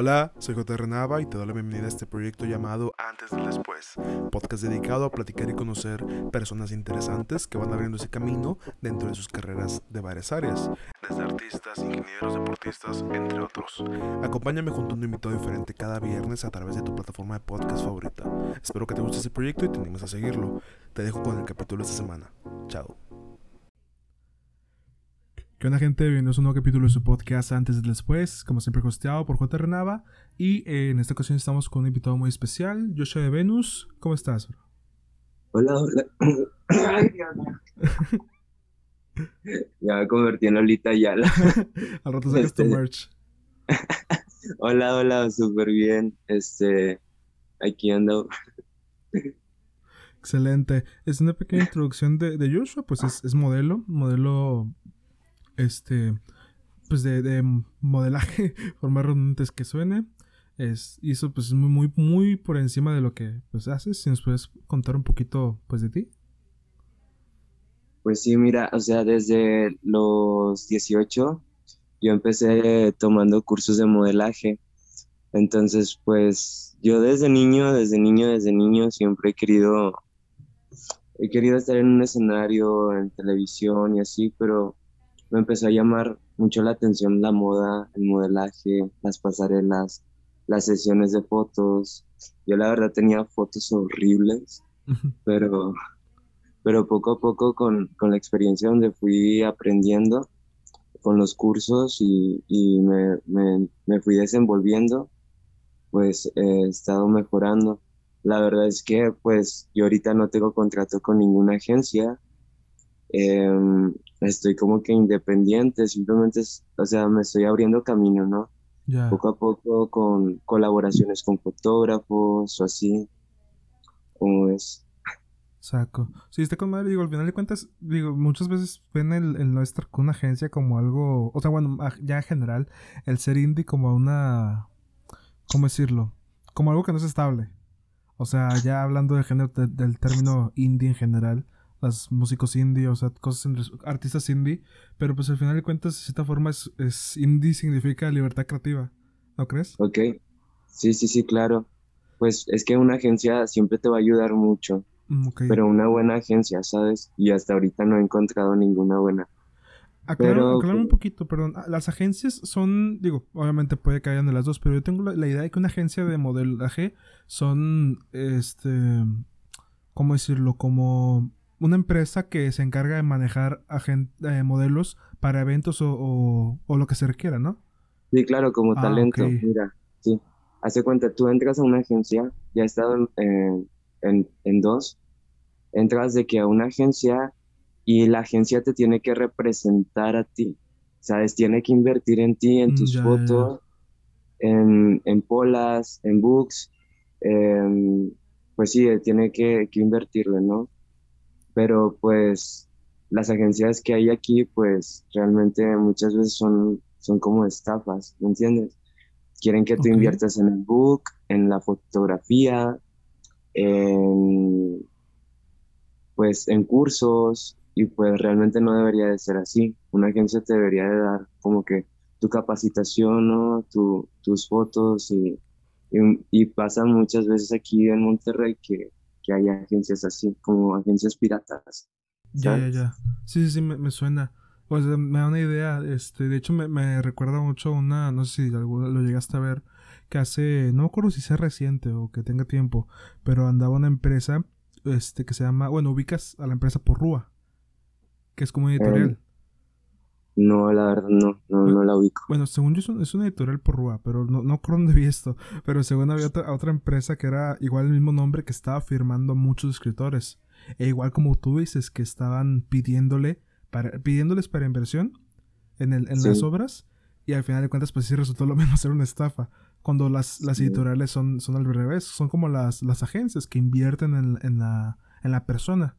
Hola, soy J. Nava y te doy la bienvenida a este proyecto llamado Antes del Después, podcast dedicado a platicar y conocer personas interesantes que van abriendo ese camino dentro de sus carreras de varias áreas, desde artistas, ingenieros, deportistas, entre otros. Acompáñame junto a un invitado diferente cada viernes a través de tu plataforma de podcast favorita. Espero que te guste este proyecto y te animes a seguirlo. Te dejo con el capítulo de esta semana. Chao. ¿Qué onda gente? Bienvenidos a un nuevo capítulo de su podcast Antes y Después, como siempre hosteado por J. Renava y eh, en esta ocasión estamos con un invitado muy especial, Joshua de Venus. ¿Cómo estás? Hola, hola. ya me convertí en Lolita Yala. Al rato sacas tu este, merch. hola, hola, súper bien. Este, aquí ando. Excelente. Es una pequeña introducción de, de Joshua, pues es, es modelo, modelo este, pues de, de modelaje, por más redundantes que suene. Es, y eso pues es muy, muy, muy por encima de lo que pues haces. Si nos puedes contar un poquito pues de ti. Pues sí, mira, o sea, desde los 18 yo empecé tomando cursos de modelaje. Entonces, pues yo desde niño, desde niño, desde niño siempre he querido, he querido estar en un escenario, en televisión y así, pero me empezó a llamar mucho la atención la moda, el modelaje, las pasarelas, las sesiones de fotos. Yo la verdad tenía fotos horribles, pero, pero poco a poco con, con, la experiencia donde fui aprendiendo, con los cursos y, y me, me, me, fui desenvolviendo, pues he estado mejorando. La verdad es que pues yo ahorita no tengo contrato con ninguna agencia, Em, estoy como que independiente, simplemente, o sea, me estoy abriendo camino, ¿no? Poco a poco con colaboraciones con fotógrafos o así, como es. Saco. Sí, está con madre, digo, al final de cuentas, digo, muchas veces ven el, el no estar con una agencia como algo, o sea, bueno, ya en general, el ser indie como una, ¿cómo decirlo? Como algo que no es estable. O sea, ya hablando de género, del término indie en general, los músicos indie, o sea, cosas artistas indie, pero pues al final de cuentas, de cierta forma, es, es, indie significa libertad creativa, ¿no crees? Ok, sí, sí, sí, claro. Pues es que una agencia siempre te va a ayudar mucho, mm, pero una buena agencia, ¿sabes? Y hasta ahorita no he encontrado ninguna buena. Aclaro, un poquito, perdón. Ah, las agencias son, digo, obviamente puede que hayan de las dos, pero yo tengo la, la idea de que una agencia de modelaje son, este, ¿cómo decirlo? Como una empresa que se encarga de manejar eh, modelos para eventos o, lo que se requiera, ¿no? Sí, claro, como ah, talento. Mira, sí. Hace cuenta, tú entras a una agencia, ya he estado en, en, dos, entras de que a una agencia y la agencia te tiene que representar a ti, ¿sabes? Tiene que invertir en ti, en mm, tus fotos, En, en polas, en books, pues sí, tiene que, que invertirle, ¿no? Pero pues las agencias que hay aquí, pues realmente muchas veces son, son como estafas, ¿me entiendes? Quieren que tú inviertas en el book, en la fotografía, en, pues en cursos, y pues realmente no debería de ser así. Una agencia te debería de dar como que tu capacitación, ¿no? Tu, tus fotos y, y, y pasa muchas veces aquí en Monterrey que que hay agencias así, como agencias piratas. Ya, ya, ya. Sí, sí, sí, me, suena. Pues eh, me da una idea. Este, de hecho, me, recuerda mucho una, no sé si alguna lo llegaste a ver, que hace, no me acuerdo si sea reciente o que tenga tiempo, pero andaba una empresa, este, que se llama, bueno, ubicas a la empresa Porrúa, que es como editorial. Em, no, la verdad no, no, la ubico. Bueno, según yo es, una editorial por Rúa, pero no, no creo dónde vi esto. Pero según había otra, otra, empresa que era igual el mismo nombre que estaba firmando a muchos escritores. E igual como tú dices, que estaban pidiéndole para, pidiéndoles para inversión en, el, en las obras. Y al final de cuentas, pues sí resultó lo menos ser una estafa. Cuando las, las editoriales son, son al revés, son como las, las agencias que invierten en, en, la, en la persona.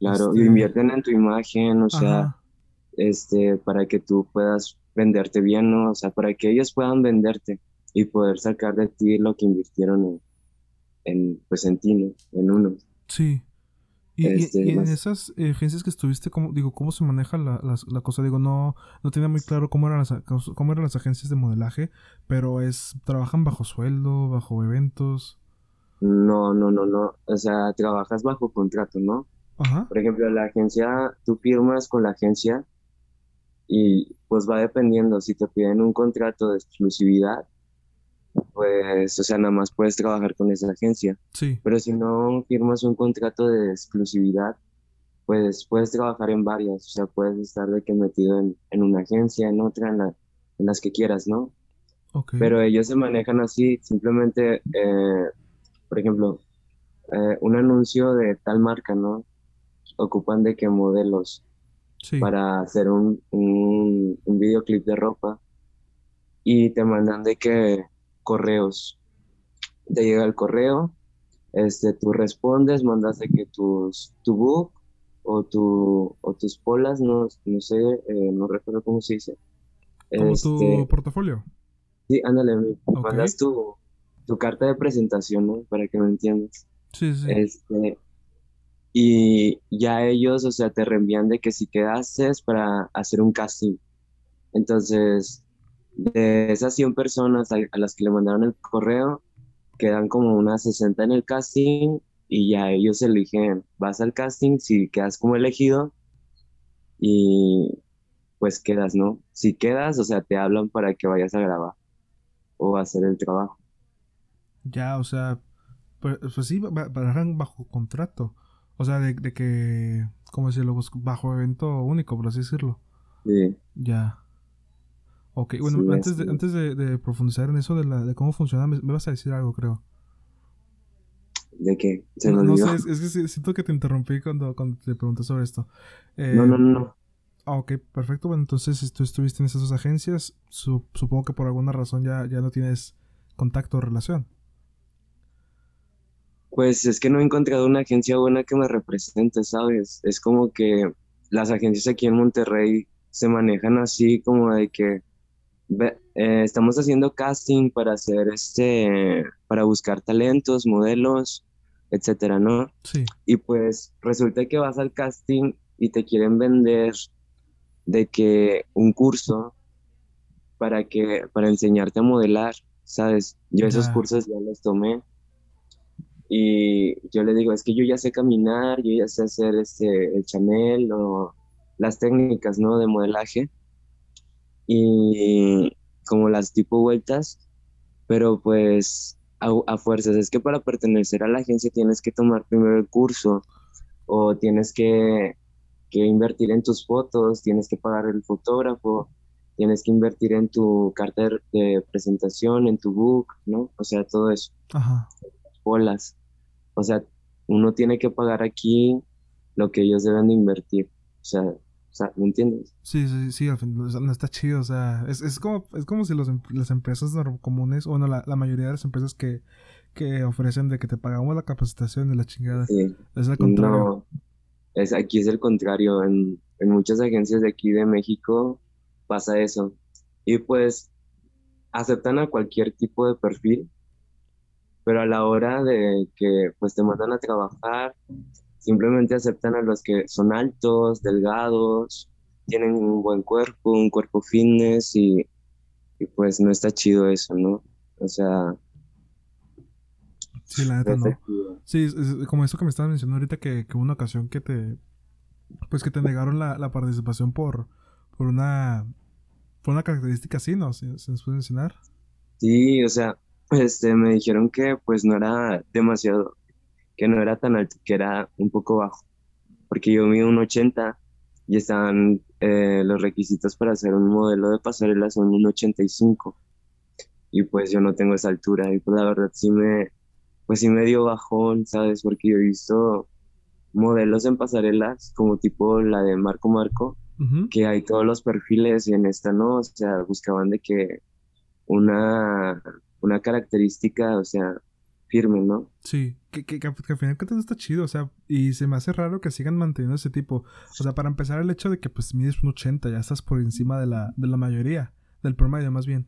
Claro, este invierten en tu imagen, o sea este, para que tú puedas venderte bien, ¿no? O sea, para que ellos puedan venderte y poder sacar de ti lo que invirtieron en, en pues en ti, ¿no? En uno. Sí. Y, y- Este, y en más- esas eh, agencias que estuviste, ¿cómo, digo, ¿cómo se maneja la, la- la cosa? Digo, no, no tenía muy claro cómo eran, las, cómo eran las agencias de modelaje, pero es, ¿trabajan bajo sueldo, bajo eventos? No, no, no, no. O sea, trabajas bajo contrato, ¿no? Ajá, Por ejemplo, la agencia, tú firmas con la agencia y pues va dependiendo. Si te piden un contrato de exclusividad, pues, o sea, nada más puedes trabajar con esa agencia. sí, Pero si no firmas un contrato de exclusividad, pues puedes trabajar en varias. O sea, puedes estar de que metido en, en una agencia, en otra, en la- en las que quieras, ¿no? ok. Pero ellos se manejan así, simplemente, eh, por ejemplo, eh, un anuncio de tal marca, ¿no? Ocupan de que modelos sí, para hacer un, un, un videoclip de ropa y te mandan de que correos. Te llega el correo, este, tú respondes, mandas de que tus, tu book o, tu, o tus polas, no, no sé, eh, no recuerdo cómo se dice. como Este, tu portafolio. Sí, ándale, mandas tu, tu carta de presentación, ¿no? Para que me entiendas. Sí, sí, Este, y ya ellos, o sea, te reenvían de que si quedaste es para hacer un casting. Entonces, de esas 100 personas a, las que le mandaron el correo, quedan como unas 60 en el casting y ya ellos eligen, vas al casting, si quedas como elegido y pues quedas, ¿no? Si quedas, o sea, te hablan para que vayas a grabar o a hacer el trabajo. ya, o sea, pues, pues sí, va- va- trabajan bajo contrato. O sea, de, de que, ¿cómo decirlo? Pues, Bajo evento único, por así decirlo. Sí. Ya. Ok, bueno, Sí, antes, de, antes de, de profundizar en eso de, la, de cómo funciona, me, me vas a decir algo, creo. ¿De qué? Se No, no sé, es, es que siento que te interrumpí cuando, cuando te pregunté sobre esto. Eh, No, no, no, no. Ah, ok, perfecto. Bueno, entonces si tú estuviste en esas dos agencias. Su- supongo que por alguna razón ya, ya no tienes contacto o relación. Pues es que no he encontrado una agencia buena que me represente, ¿sabes? Es como que las agencias aquí en Monterrey se manejan así como de que eh, estamos haciendo casting para hacer este, para buscar talentos, modelos, etcétera, ¿no? Sí, Y pues resulta que vas al casting y te quieren vender de que un curso para que, para enseñarte a modelar, ¿sabes? Yo esos cursos ya los tomé y yo le digo, es que yo ya sé caminar, yo ya sé hacer este, el Chanel o las técnicas, ¿no? De modelaje y como las tipo vueltas, pero pues a, a fuerzas, es que para pertenecer a la agencia tienes que tomar primero el curso o tienes que, que invertir en tus fotos, tienes que pagar el fotógrafo, tienes que invertir en tu carta de presentación, en tu book, ¿no? O sea, todo eso, ajá. Bolas. O sea, uno tiene que pagar aquí lo que ellos deben de invertir. O sea, o sea, ¿me entiendes? Sí, sí, sí, no está chido, o sea, es, es como, es como si los, em- las empresas comunes, o bueno, la, la mayoría de las empresas que, que ofrecen de que te pagamos la capacitación de la chingada, Sí. es al contrario. No, es, aquí es el contrario. En, en muchas agencias de aquí de México pasa eso. Y pues aceptan a cualquier tipo de perfil, pero a la hora de que pues te mandan a trabajar, simplemente aceptan a los que son altos, delgados, tienen un buen cuerpo, un cuerpo fitness y, y pues no está chido eso, ¿no? O sea, Sí, la neta no. chido. Sí, es, es como eso que me estabas mencionando ahorita que, que hubo una ocasión que te pues que te negaron la, la participación por por una por una característica así, ¿no? ¿Se, se nos puede mencionar? Sí, o sea, este, me dijeron que pues no era demasiado, que no era tan alto, que era un poco bajo, porque yo mido un 80 y estaban eh, los requisitos para hacer un modelo de pasarela son un 85 y pues yo no tengo esa altura y pues la verdad sí me, pues sí me dio bajón, ¿sabes? Porque yo he visto modelos en pasarelas como tipo la de Marco Marco, Ujú. que hay todos los perfiles y en esta no, o sea, buscaban de que una, una característica, o sea, firme, ¿no? Sí, que, que, que, que al final de cuentas está chido, o sea, y se me hace raro que sigan manteniendo ese tipo. O sea, para empezar el hecho de que pues mides un 80, ya estás por encima de la, de la mayoría, del promedio más bien.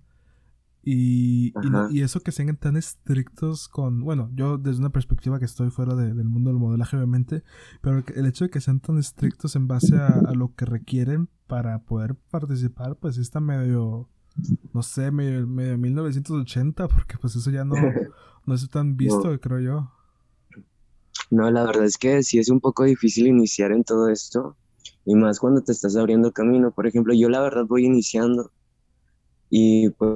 Y, y, eso que sean tan estrictos con, bueno, yo desde una perspectiva que estoy fuera del mundo del modelaje obviamente, pero el hecho de que sean tan estrictos en base a, lo que requieren para poder participar, pues está medio, no sé, medio, medio 1980, porque pues eso ya no, no es tan visto, creo yo. No, la verdad es que sí es un poco difícil iniciar en todo esto, y más cuando te estás abriendo camino. Por ejemplo, yo la verdad voy iniciando y pues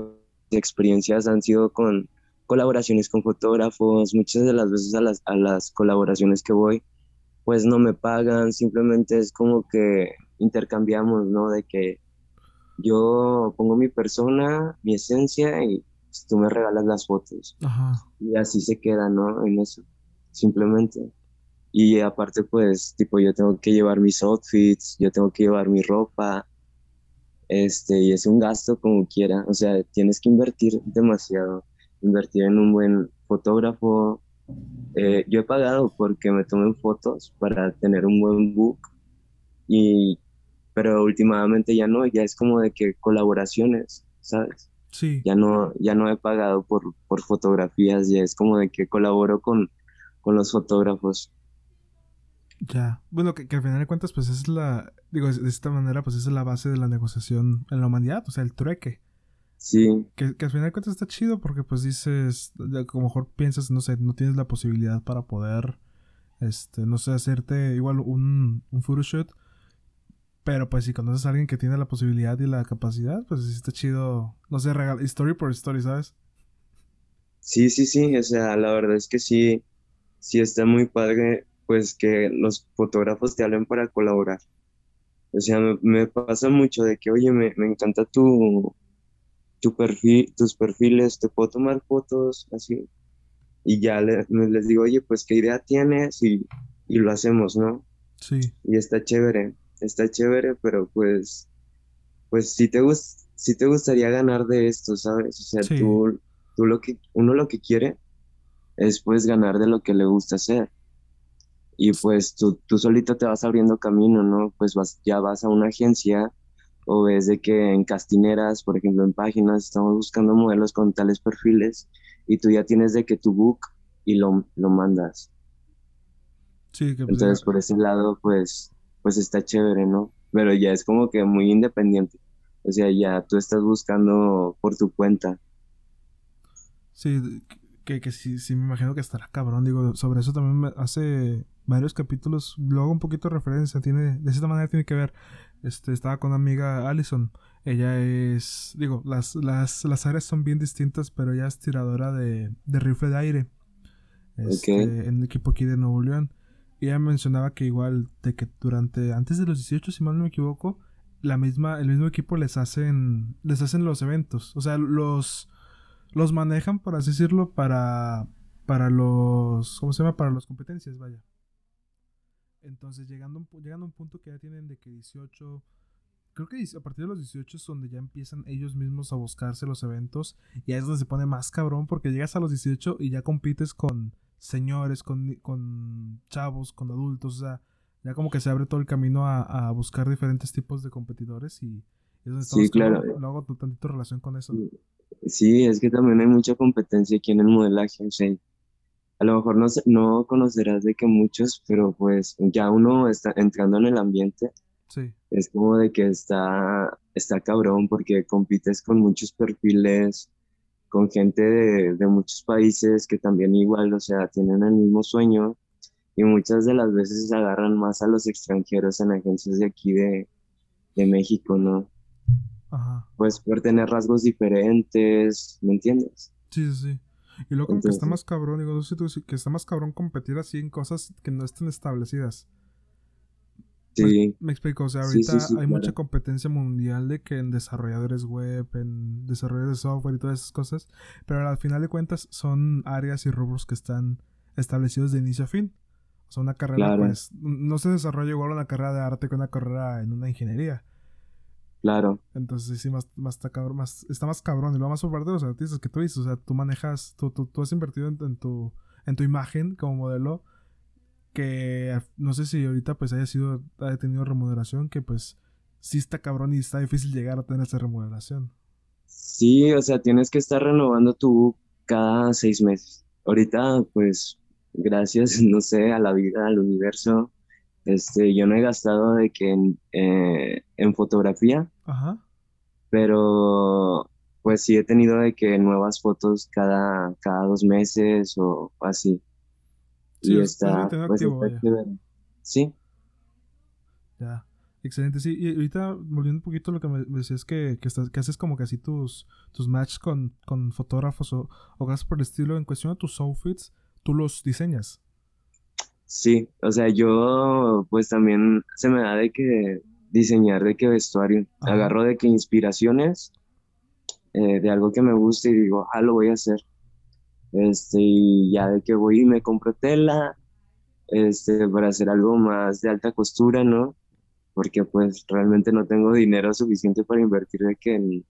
experiencias han sido con colaboraciones con fotógrafos, muchas de las veces a las, a las colaboraciones que voy, pues no me pagan, simplemente es como que intercambiamos, ¿no? De que yo pongo mi persona, mi esencia y pues, tú me regalas las fotos. Y así se queda, ¿no? En eso, simplemente. Y aparte, pues, tipo, yo tengo que llevar mis outfits, yo tengo que llevar mi ropa, este, y es un gasto como quiera, o sea, tienes que invertir demasiado, invertir en un buen fotógrafo. Eh, yo he pagado porque me tomen fotos para tener un buen book, y, pero últimamente ya no, ya es como de que colaboraciones, ¿sabes? Sí. Ya no, ya no he pagado por, por fotografías, ya es como de que colaboro con, con los fotógrafos. Ya. Bueno, que, al final de cuentas, pues es la. Digo, de esta manera, pues es la base de la negociación en la humanidad, o sea, el trueque. Sí. Que, que al final de cuentas está chido porque, pues dices, a lo mejor piensas, no sé, no tienes la posibilidad para poder, este, no sé, hacerte igual un, un photoshoot. Pero pues si conoces a alguien que tiene la posibilidad y la capacidad, pues está chido, no sé, regal story por story, ¿sabes? Sí, sí, sí, o sea, la verdad es que sí, sí está muy padre pues que los fotógrafos te hablen para colaborar. O sea, me, pasa mucho de que, oye, me, encanta tu, tu perfil, tus perfiles, te puedo tomar fotos, así. Y ya les digo, oye, pues qué idea tienes y, lo hacemos, ¿no? Sí. Y está chévere, está chévere, pero pues, pues si te, gust si te gustaría ganar de esto, ¿sabes? O sea, tú, tú lo que, uno lo que quiere es pues ganar de lo que le gusta hacer y pues tú, tú solito te vas abriendo camino, ¿no? Pues vas, ya vas a una agencia o ves de que en castineras, por ejemplo, en páginas, estamos buscando modelos con tales perfiles y tú ya tienes de que tu book y lo, lo mandas. Sí, que pues Entonces, por ese lado, pues, pues está chévere, ¿no? Pero ya es como que muy independiente. O sea, ya tú estás buscando por tu cuenta. Sí, que, que sí, sí, me imagino que estará cabrón. Digo, sobre eso también me hace varios capítulos, luego un poquito de referencia, tiene, de esta manera tiene que ver. Este, estaba con una amiga Allison. Ella es, digo, las, las, las áreas son bien distintas, pero ella es tiradora de, de rifle de aire. Este, En el equipo aquí de Nuevo León. Y ella mencionaba que igual, de que durante, antes de los 18, si mal no me equivoco, la misma, el mismo equipo les hacen, les hacen los eventos. O sea, los, los manejan, por así decirlo, para, para los, ¿cómo se llama? Para las competencias, vaya. Entonces, llegando, llegando a un punto que ya tienen de que 18, creo que a partir de los 18 es donde ya empiezan ellos mismos a buscarse los eventos y ahí es donde se pone más cabrón porque llegas a los 18 y ya compites con señores, con, con chavos, con adultos, o sea, ya como que se abre todo el camino a, buscar diferentes tipos de competidores y es donde sí, claro. Luego tantito relación con eso. Sí, es que también hay mucha competencia aquí en el modelaje, o sea, a lo mejor no, no conocerás de que muchos, pero pues ya uno está entrando en el ambiente. Sí. Es como de que está, está cabrón porque compites con muchos perfiles, con gente de, de muchos países que también igual, o sea, tienen el mismo sueño y muchas de las veces se agarran más a los extranjeros en agencias de aquí de, de México, ¿no? Ajá. Pues por tener rasgos diferentes, ¿me entiendes? Sí, sí, sí. Y luego que está más cabrón, digo, no sé tú, que está más cabrón competir así en cosas que no estén establecidas. Sí. Me, explico, o sea, ahorita hay mucha competencia mundial de que en desarrolladores web, en desarrolladores de software y todas esas cosas, pero al final de cuentas son áreas y rubros que están establecidos de inicio a fin. O sea, una carrera, pues, no se desarrolla igual una carrera de arte que una carrera en una ingeniería. Claro. Entonces sí, más, más está cabrón, más, está más cabrón. Y lo más parte de los artistas que tú dices, o sea, tú manejas, tú, tú, has invertido en, tu, en tu imagen como modelo, que no sé si ahorita pues haya sido, haya tenido remuneración, que pues sí está cabrón y está difícil llegar a tener esa remuneración. Sí, o sea, tienes que estar renovando tu cada seis meses. Ahorita, pues, gracias, no sé, a la vida, al universo, este, yo no he gastado de que en, eh, en fotografía, Ajá. pero pues sí he tenido de que nuevas fotos cada, cada dos meses o así. Sí, Y está, pues activo, está. Sí, Ya. Excelente, sí. Y ahorita, volviendo un poquito a lo que me decías que, que, estás, que haces como así tus, tus matches con, con fotógrafos o, o cosas por el estilo, en cuestión de tus outfits, tú los diseñas. sí, o sea, yo pues también se me da de que diseñar de que vestuario. Ajá. Agarro de que inspiraciones eh, de algo que me gusta y digo, ah, lo voy a hacer. Este, y ya de que voy y me compro tela, este, para hacer algo más de alta costura, ¿no? Porque pues realmente no tengo dinero suficiente para invertir de que en,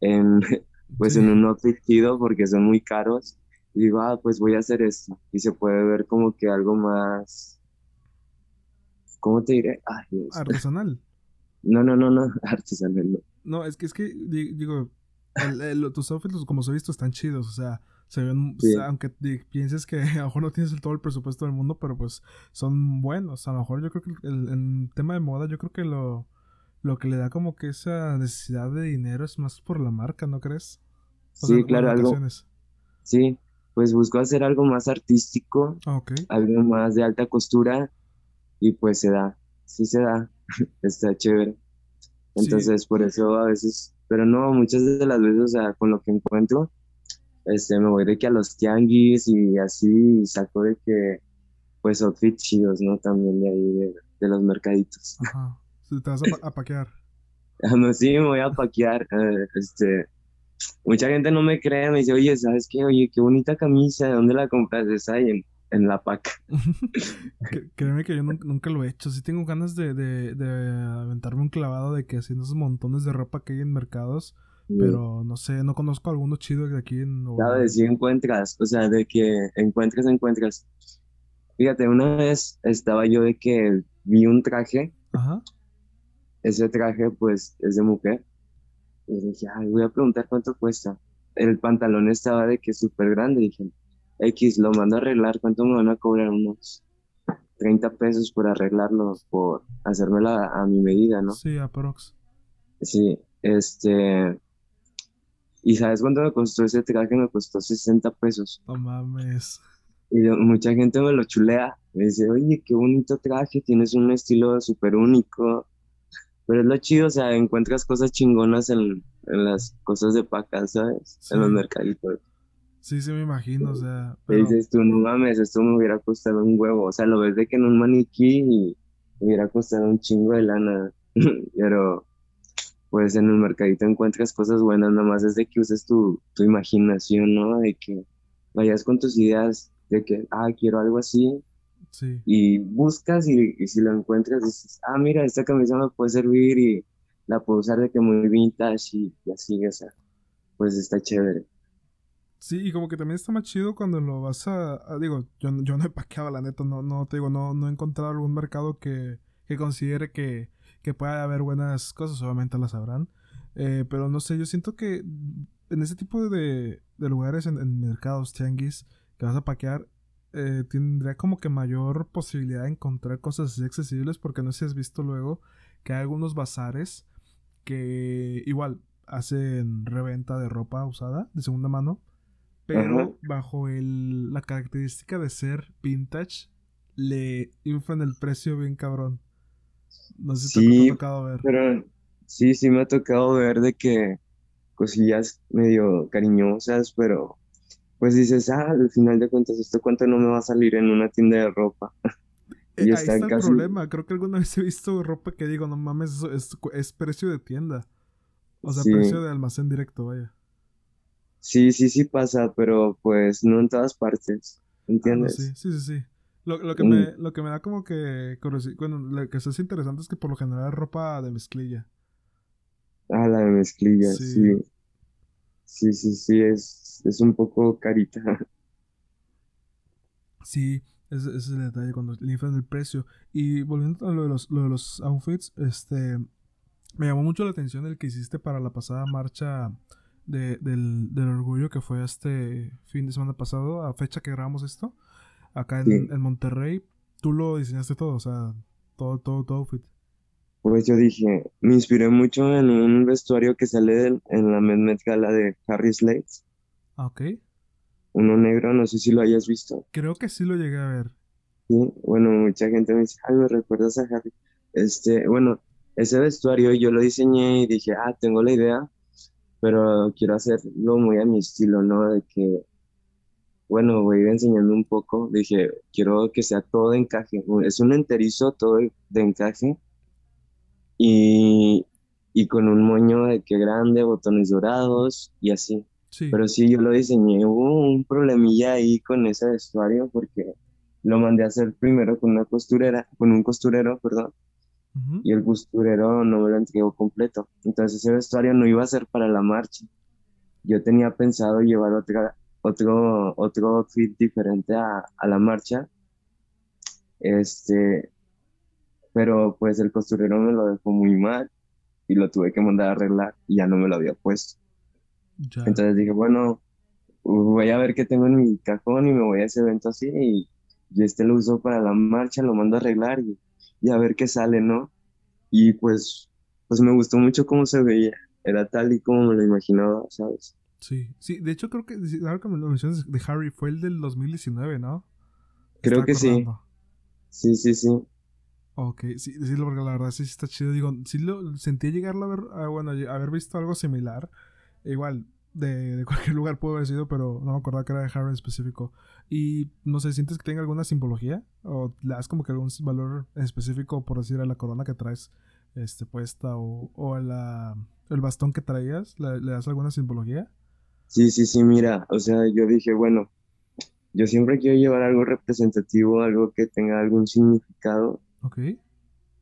en, pues Sí. en un outfit porque son muy caros. Y digo, ah, pues voy a hacer esto. Y se puede ver como que algo más, ¿cómo te diré? Ay. Artesanal. No, no, no, no, artesanal, no. No, es que, es que, di- digo, el- el- tus outfits, como se he visto, están chidos. O sea, se ven, o Sí. sea, aunque pienses que a lo mejor no tienes todo el presupuesto del mundo, pero pues son buenos. A lo mejor yo creo que el, el tema de moda, yo creo que lo, lo que le da como que esa necesidad de dinero es más por la marca, ¿no crees? O Sí, claro, algo, sí, pues busco hacer algo más artístico, Ah, algo más de alta costura y pues se da, sí se da, está chévere. Sí, Entonces, por eso a veces, pero no, muchas de las veces, o sea, con lo que encuentro, este, me voy de que a los tianguis y así y saco de que, pues, outfits chidos, ¿no? También de ahí, de, de los mercaditos. ajá. Sí, te vas a, a paquear. Ah, no, sí, me voy a paquear, eh, este, mucha gente no me cree, me dice, oye, ¿sabes qué? Oye, qué bonita camisa, ¿de dónde la compras? Esa ahí en, en la paca. Créeme que yo nun- nunca, lo he hecho. Sí tengo ganas de, de, de aventarme un clavado de que haciendo esos montones de ropa que hay en mercados. Y, Pero no sé, no conozco alguno chido de aquí en. ¿Sabes? Si encuentras, o sea, de que encuentras, encuentras. Fíjate, una vez estaba yo de que vi un traje, Ajá. ese traje pues es de mujer, y dije, ay, voy a preguntar cuánto cuesta. El pantalón estaba de que súper grande, dije, X, lo mando a arreglar, ¿cuánto me van a cobrar? Unos 30 pesos por arreglarlo, por hacérmelo a, a mi medida, ¿no? Sí, aprox. Sí, este, y ¿sabes cuánto me costó ese traje? Me costó 60 pesos. No mames. Y yo- mucha gente me lo chulea, me dice, oye, qué bonito traje, tienes un estilo súper único. Pero es lo chido, o sea, encuentras cosas chingonas en, en las cosas de paca, ¿sabes? En los mercaditos. Sí, sí me imagino, o sea, pero dices tú, no mames, esto me hubiera costado un huevo. O sea, lo ves de que en un maniquí y me hubiera costado un chingo de lana. Pero, pues en el mercadito encuentras cosas buenas, nada más es de que uses tu, tu imaginación, ¿no? De que vayas con tus ideas de que, ah, quiero algo así. sí. y buscas y, y si lo encuentras dices, ah, mira, esta camisa me puede servir y la puedo usar de que muy vintage y, y así, o sea, pues está chévere. Sí, y como que también está más chido cuando lo vas a... a- digo, yo, yo no he paqueado, la neta, no, no te digo, no, no he encontrado algún mercado que, que considere que, que pueda haber buenas cosas, obviamente las habrán. Eh, pero no sé, yo siento que en ese tipo de, de lugares, en, en mercados, tianguis, que vas a paquear, eh, tendría como que mayor posibilidad de encontrar cosas así accesibles, porque no sé si has visto luego que hay algunos bazares que igual hacen reventa de ropa usada, de segunda mano, pero bajo el, la característica de ser vintage, le inflan el precio bien cabrón. No sé si te ha Sí, tocado ver. pero sí, sí me ha tocado ver de que cosillas medio cariñosas, pero pues dices, ah, al final de cuentas, ¿esto cuánto no me va a salir en una tienda de ropa? Eh, Y ahí está está el casi, problema. Creo que alguna vez he visto ropa que digo, no mames, eso es, es precio de tienda. O sea, sí, precio de almacén directo, vaya. sí, sí, sí pasa, pero pues no en todas partes, Ah, no, sí, ¿entiendes? sí, sí, sí. Lo, lo que Mm, me, lo que me da como que bueno, lo que es interesante es que por lo general es ropa de mezclilla. Ah, la de mezclilla, Sí, sí, sí, sí, sí, es, es un poco carita. sí, ese, ese es el detalle cuando le inflan el precio. Y volviendo a lo de los, lo de los outfits, este, Me llamó mucho la atención el que hiciste para la pasada marcha de, del, del, orgullo que fue este fin de semana pasado, a fecha que grabamos esto, acá en, en Monterrey. Tú lo diseñaste todo, o sea, todo, todo, todo outfit. Pues yo dije, me inspiré mucho en un vestuario que sale en la Met Gala de Harry Slates. Ah, ok. Uno negro, no sé si lo hayas visto. Creo que sí lo llegué a ver. Sí, bueno, mucha gente me dice, ay, me recuerdas a Harry. Este, bueno, ese vestuario yo lo diseñé y dije, ah, tengo la idea, pero quiero hacerlo muy a mi estilo, ¿no? De que, bueno, voy a ir enseñando un poco. Dije, quiero que sea todo de encaje. Es un enterizo todo de encaje y, y con un moño de que grande, botones dorados y así. Pero sí, yo lo diseñé. Hubo un problemilla ahí con ese vestuario porque lo mandé a hacer primero con una costurera, con un costurero, perdón. Y el costurero no me lo entregó completo. Entonces ese vestuario no iba a ser para la marcha. Yo tenía pensado llevar otra, otro, otro outfit diferente a, a la marcha. Este, pero pues el costurero me lo dejó muy mal y lo tuve que mandar a arreglar y ya no me lo había puesto. Entonces dije, bueno, voy a ver qué tengo en mi cajón y me voy a ese evento así y, y este lo uso para la marcha, lo mando a arreglar y, y, a ver qué sale, ¿no? Y pues, pues me gustó mucho cómo se veía, era tal y como me lo imaginaba, ¿sabes? Sí, sí, de hecho creo que, ahora que me lo mencionas de Harry, fue el del 2019, ¿no? Creo que sí. Sí, sí, sí. Ok, sí, decirlo porque la verdad sí está chido. Digo, sí lo sentí llegarlo a ver, ah, bueno, haber visto algo similar. Igual, de, de, cualquier lugar pudo haber sido, pero no me acordaba que era de Harry en específico. Y no sé, ¿sientes que tenga alguna simbología? ¿O le das como que algún valor específico, por decir, a la corona que traes este, puesta o, o a la, el bastón que traías? ¿Le, ¿Le, das alguna simbología? Sí, sí, sí, mira, o sea, yo dije, bueno, yo siempre quiero llevar algo representativo, algo que tenga algún significado. Ok.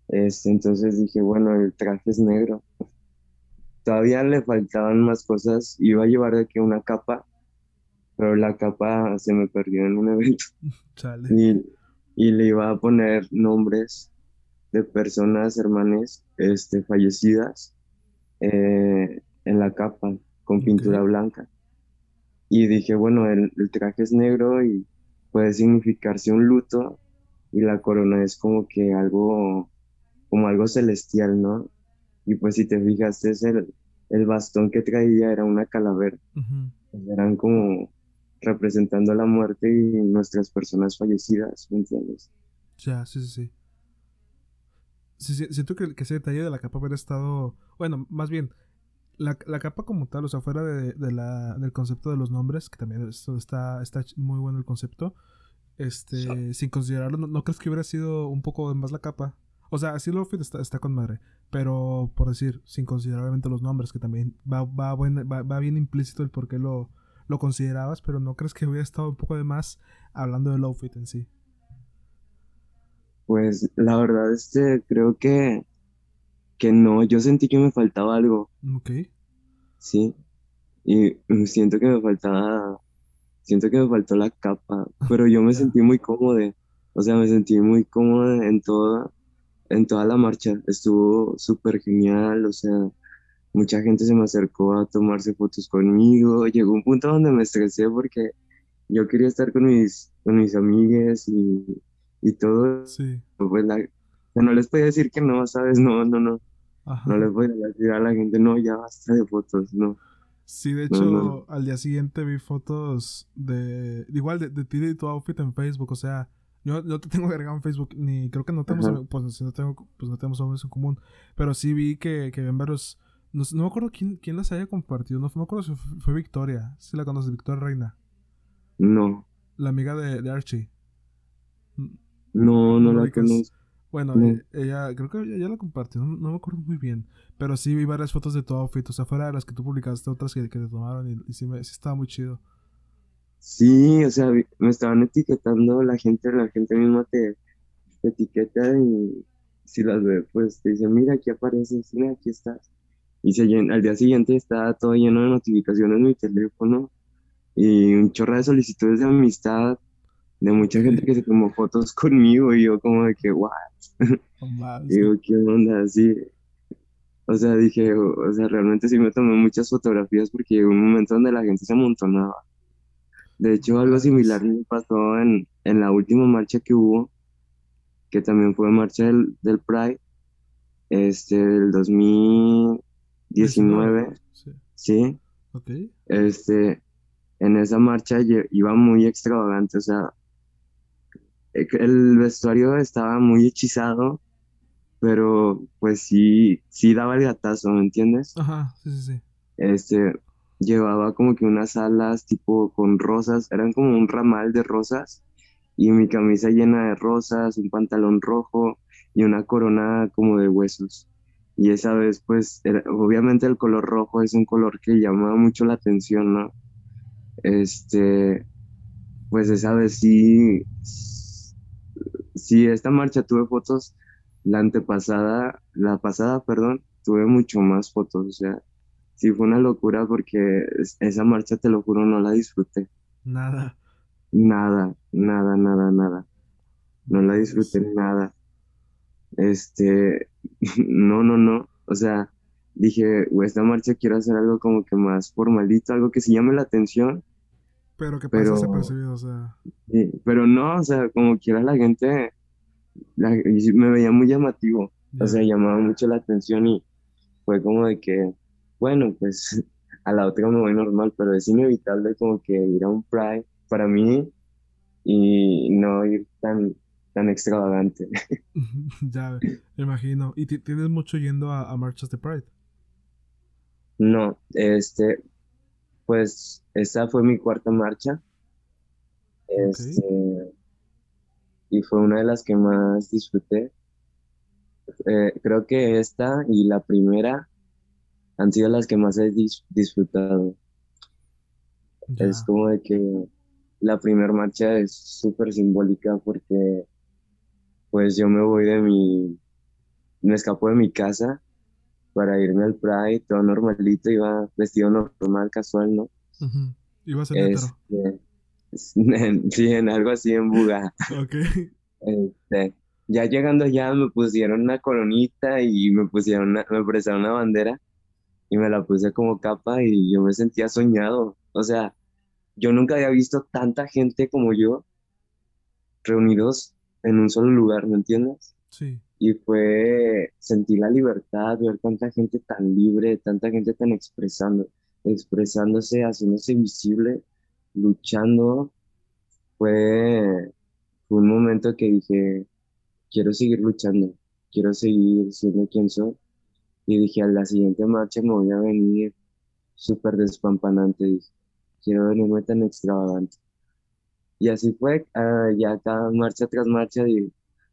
Este, entonces dije, bueno, el traje es negro. Todavía le faltaban más cosas. Iba a llevar de aquí una capa, pero la capa se me perdió en un evento. Y, y, le iba a poner nombres de personas, hermanas, este, fallecidas eh, en la capa con pintura blanca. Y dije, bueno, el, el traje es negro y puede significarse un luto y la corona es como que algo, como algo celestial, ¿no? Y pues si te fijaste, es el, el bastón que traía era una calavera. Eran como representando la muerte y nuestras personas fallecidas, ¿me entiendes? Ya, sí, sí, sí. Sí, siento que, ese detalle de la capa hubiera estado. Bueno, más bien, la, la capa como tal, o sea, fuera de, de la, del concepto de los nombres, que también esto está, está muy bueno el concepto. Este, sin considerarlo, ¿no, crees que hubiera sido un poco más la capa? O sea, así lo está, está con madre. Pero, por decir, sin considerar obviamente los nombres, que también va, va, va, bien implícito el por qué lo, lo considerabas, pero ¿no crees que hubiera estado un poco de más hablando del outfit en sí? Pues la verdad, este, creo que, que no, yo sentí que me faltaba algo. Ok. Sí. Y siento que me faltaba siento que me faltó la capa, pero yo me sentí muy cómodo, o sea, me sentí muy cómodo en toda, en toda la marcha, estuvo súper genial, o sea, mucha gente se me acercó a tomarse fotos conmigo, llegó un punto donde me estresé porque yo quería estar con mis, con mis amigas y, y todo, sí. pues no les podía decir que no, ¿sabes? No, no, no. No les voy a decir a la gente, no, ya basta de fotos, no. Sí, de hecho, al día siguiente vi fotos de. Igual de, ti y tu outfit en Facebook. O sea, yo no te tengo agregado en Facebook, ni creo que no tenemos. Pues, no tengo, pues no tenemos en común. Pero sí vi que, que varios. No, no, me acuerdo quién, quién las haya compartido. No, me acuerdo si fue, Victoria. Si la conoces, Victoria Reina. No. La amiga de, de Archie. No, no, la conozco. Bueno, eh, ella, creo que ella, la compartió, no, me acuerdo muy bien. Pero sí vi varias fotos de tu outfit, o sea, fuera de las que tú publicaste, otras que, que te tomaron y, sí, me, sí estaba muy chido. Sí, o sea, me estaban etiquetando la gente, la gente misma te, etiqueta y si las ve, pues te dice, mira, aquí apareces, mira, aquí estás. Y se al día siguiente estaba todo lleno de notificaciones en mi teléfono y un chorro de solicitudes de amistad de mucha gente que se tomó fotos conmigo y yo como de que, what? Oh, digo, ¿qué onda? Así. O sea, dije, o, sea, realmente sí me tomé muchas fotografías porque llegó un momento donde la gente se amontonaba. De hecho, algo similar me pasó en, en la última marcha que hubo, que también fue marcha del, del Pride, este, del 2019, Sí. ¿sí? Ok. Este, en esa marcha iba muy extravagante, o sea, el vestuario estaba muy hechizado, pero pues sí, sí daba el gatazo, ¿me entiendes? Ajá, sí, sí, sí. Este, llevaba como que unas alas tipo con rosas, eran como un ramal de rosas, y mi camisa llena de rosas, un pantalón rojo y una corona como de huesos. Y esa vez, pues, era- obviamente el color rojo es un color que llama mucho la atención, ¿no? Este, pues esa vez sí, sí, esta marcha tuve fotos, la antepasada, la pasada, perdón, tuve mucho más fotos, o sea, sí fue una locura porque es- esa marcha, te lo juro, no la disfruté. Nada. Nada, nada, nada, nada. No la disfruté nada. Este, no, no, no. O sea, dije, "Güey, esta marcha quiero hacer algo como que más formalito, algo que sí llame la atención, Pero que pasa desapercibido, o sea. sí, pero no, o sea, como quiera la gente, la- me veía muy llamativo, o sea, llamaba mucho la atención y fue como de que, bueno, pues a la otra me voy normal, pero es inevitable como que ir a un Pride para mí y no ir tan, tan extravagante. Ya, me imagino. ¿Y ti- tienes mucho yendo a, a marchas de Pride? No, este, pues esa fue mi cuarta marcha, este, y fue una de las que más disfruté. Eh, creo que esta y la primera han sido las que más he dis- disfrutado. Es como de que la primera marcha es súper simbólica porque pues yo me voy de mi, me escapo de mi casa para irme al Pride, todo normalito, iba vestido normal, casual, ¿no? Ujú. Ibas en sí, en algo así en Buga. Ok. Este, ya llegando allá me pusieron una coronita y me pusieron una- me prestaron una bandera y me la puse como capa y yo me sentía soñado. O sea, yo nunca había visto tanta gente como yo reunidos en un solo lugar, ¿me entiendes? Sí. Y fue, sentí la libertad, ver tanta gente tan libre, tanta gente tan expresando, expresándose, haciéndose visible, luchando. Fue, fue un momento que dije, quiero seguir luchando, quiero seguir siendo quien soy. Y dije, a la siguiente marcha me voy a venir súper despampanante, dije, quiero venirme tan extravagante. Y así fue, ah, ya cada marcha tras marcha, di-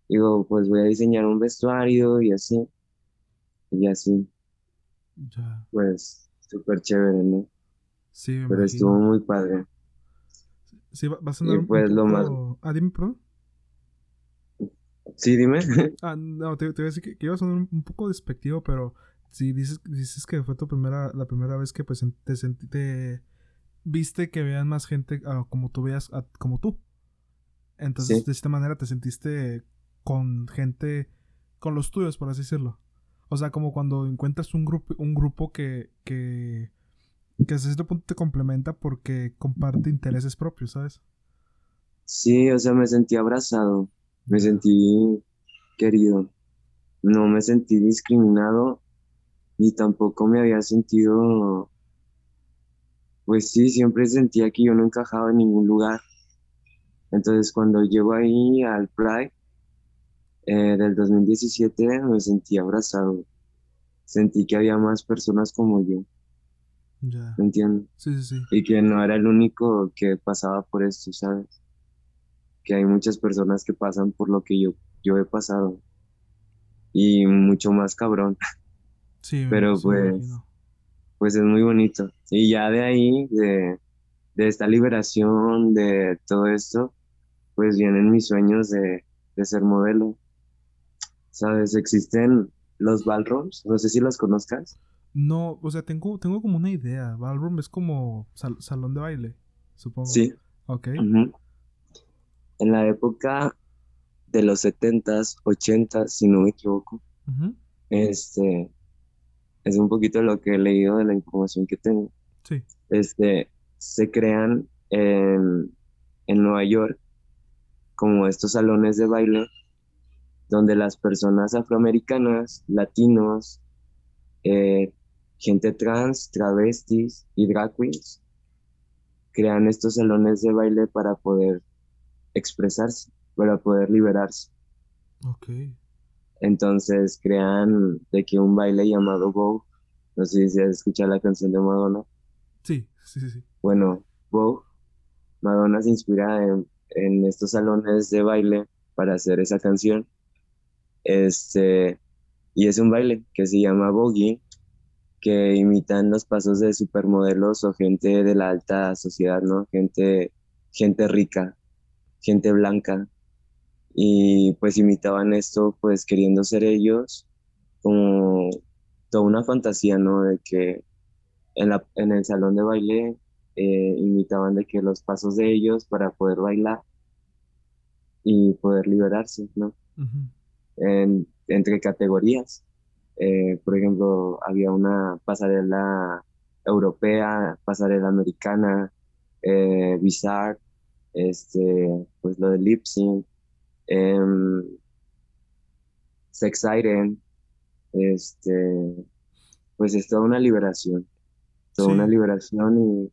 digo, pues voy a diseñar un vestuario y así, y así, Ya. pues súper chévere, ¿no? Sí, me Pero estuvo muy padre. Sí, va, va a sonar Y un pues lo más, poco... Ah, dime, perdón. sí, dime. Ah, no, te, te iba a decir que, que iba a sonar un, un poco despectivo, pero si dices, dices que fue tu primera, la primera vez que pues te sentí, te viste que vean más gente ah, como tú veas, como tú. Entonces, Sí, de esta manera te sentiste con gente, con los tuyos, por así decirlo. O sea, como cuando encuentras un grupo, un grupo que, que, que cierto punto te complementa porque comparte intereses propios, ¿sabes? sí, o sea, me sentí abrazado, me sentí querido, no me sentí discriminado, ni tampoco me había sentido, pues sí, siempre sentía que yo no encajaba en ningún lugar. Entonces, cuando llego ahí al Pride eh, del 2017, me sentí abrazado. Sentí que había más personas como yo, Ya. ¿me entiendes? Sí, sí, sí. Y que no era el único que pasaba por esto, ¿sabes? Que hay muchas personas que pasan por lo que yo, yo he pasado. Y mucho más cabrón. Sí, me- Pero sí pues, pues es muy bonito. Y ya de ahí, de, de esta liberación, de todo esto, pues vienen mis sueños de, de ser modelo. ¿Sabes? Existen los ballrooms, no sé si los conozcas. No, o sea, tengo, tengo como una idea. Ballroom es como sal- salón de baile, supongo. Sí. Ok. En la época de los 70s, 80s, si no me equivoco, este, es un poquito lo que he leído de la información que tengo. Sí. Este, se crean en, en Nueva York como estos salones de baile donde las personas afroamericanas, latinos, eh, gente trans, travestis y drag queens crean estos salones de baile para poder expresarse, para poder liberarse. Ok. Entonces crean de que un baile llamado Vogue, no sé si has escuchado la canción de Madonna. Sí, sí, sí. sí. Bueno, Vogue, Madonna se inspira en, en estos salones de baile para hacer esa canción. Este, y es un baile que se llama Vogue, que imitan los pasos de supermodelos o gente de la alta sociedad, ¿no? Gente, gente rica, gente blanca. Y pues imitaban esto, pues queriendo ser ellos, como toda una fantasía, ¿no? De que en, la, en el salón de baile eh, imitaban de que los pasos de ellos para poder bailar y poder liberarse, ¿no? En, entre categorías. Eh, por ejemplo, había una pasarela europea, pasarela americana, eh, Bizarre, este, pues lo de lip sync, eh, Sex Siren, este, pues es toda una liberación, toda una liberación y,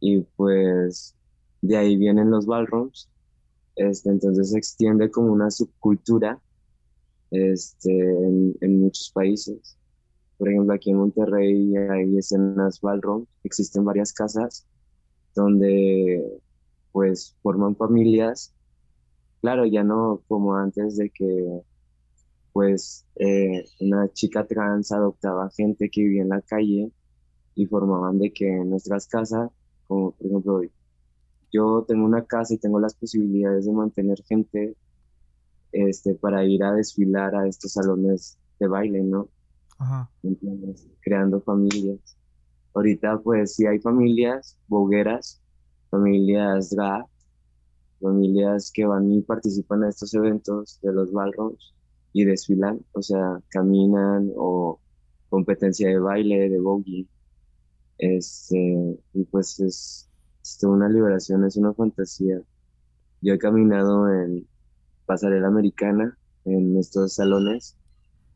y pues de ahí vienen los ballrooms, este, entonces se extiende como una subcultura este, en, muchos países. Por ejemplo, aquí en Monterrey hay escenas ballroom, existen varias casas donde pues forman familias. Claro, ya no como antes de que pues eh, una chica trans adoptaba gente que vivía en la calle y formaban de que en nuestras casas, como por ejemplo yo tengo una casa y tengo las posibilidades de mantener gente este, para ir a desfilar a estos salones de baile, ¿no? Ajá. Creando familias. Ahorita, pues, sí hay familias bogueras, familias drag, familias que van y participan en estos eventos de los ballrooms y desfilan, o sea, caminan o competencia de baile, de boogie. Este, y pues es, es una liberación, es una fantasía. Yo he caminado en, pasarela americana en estos salones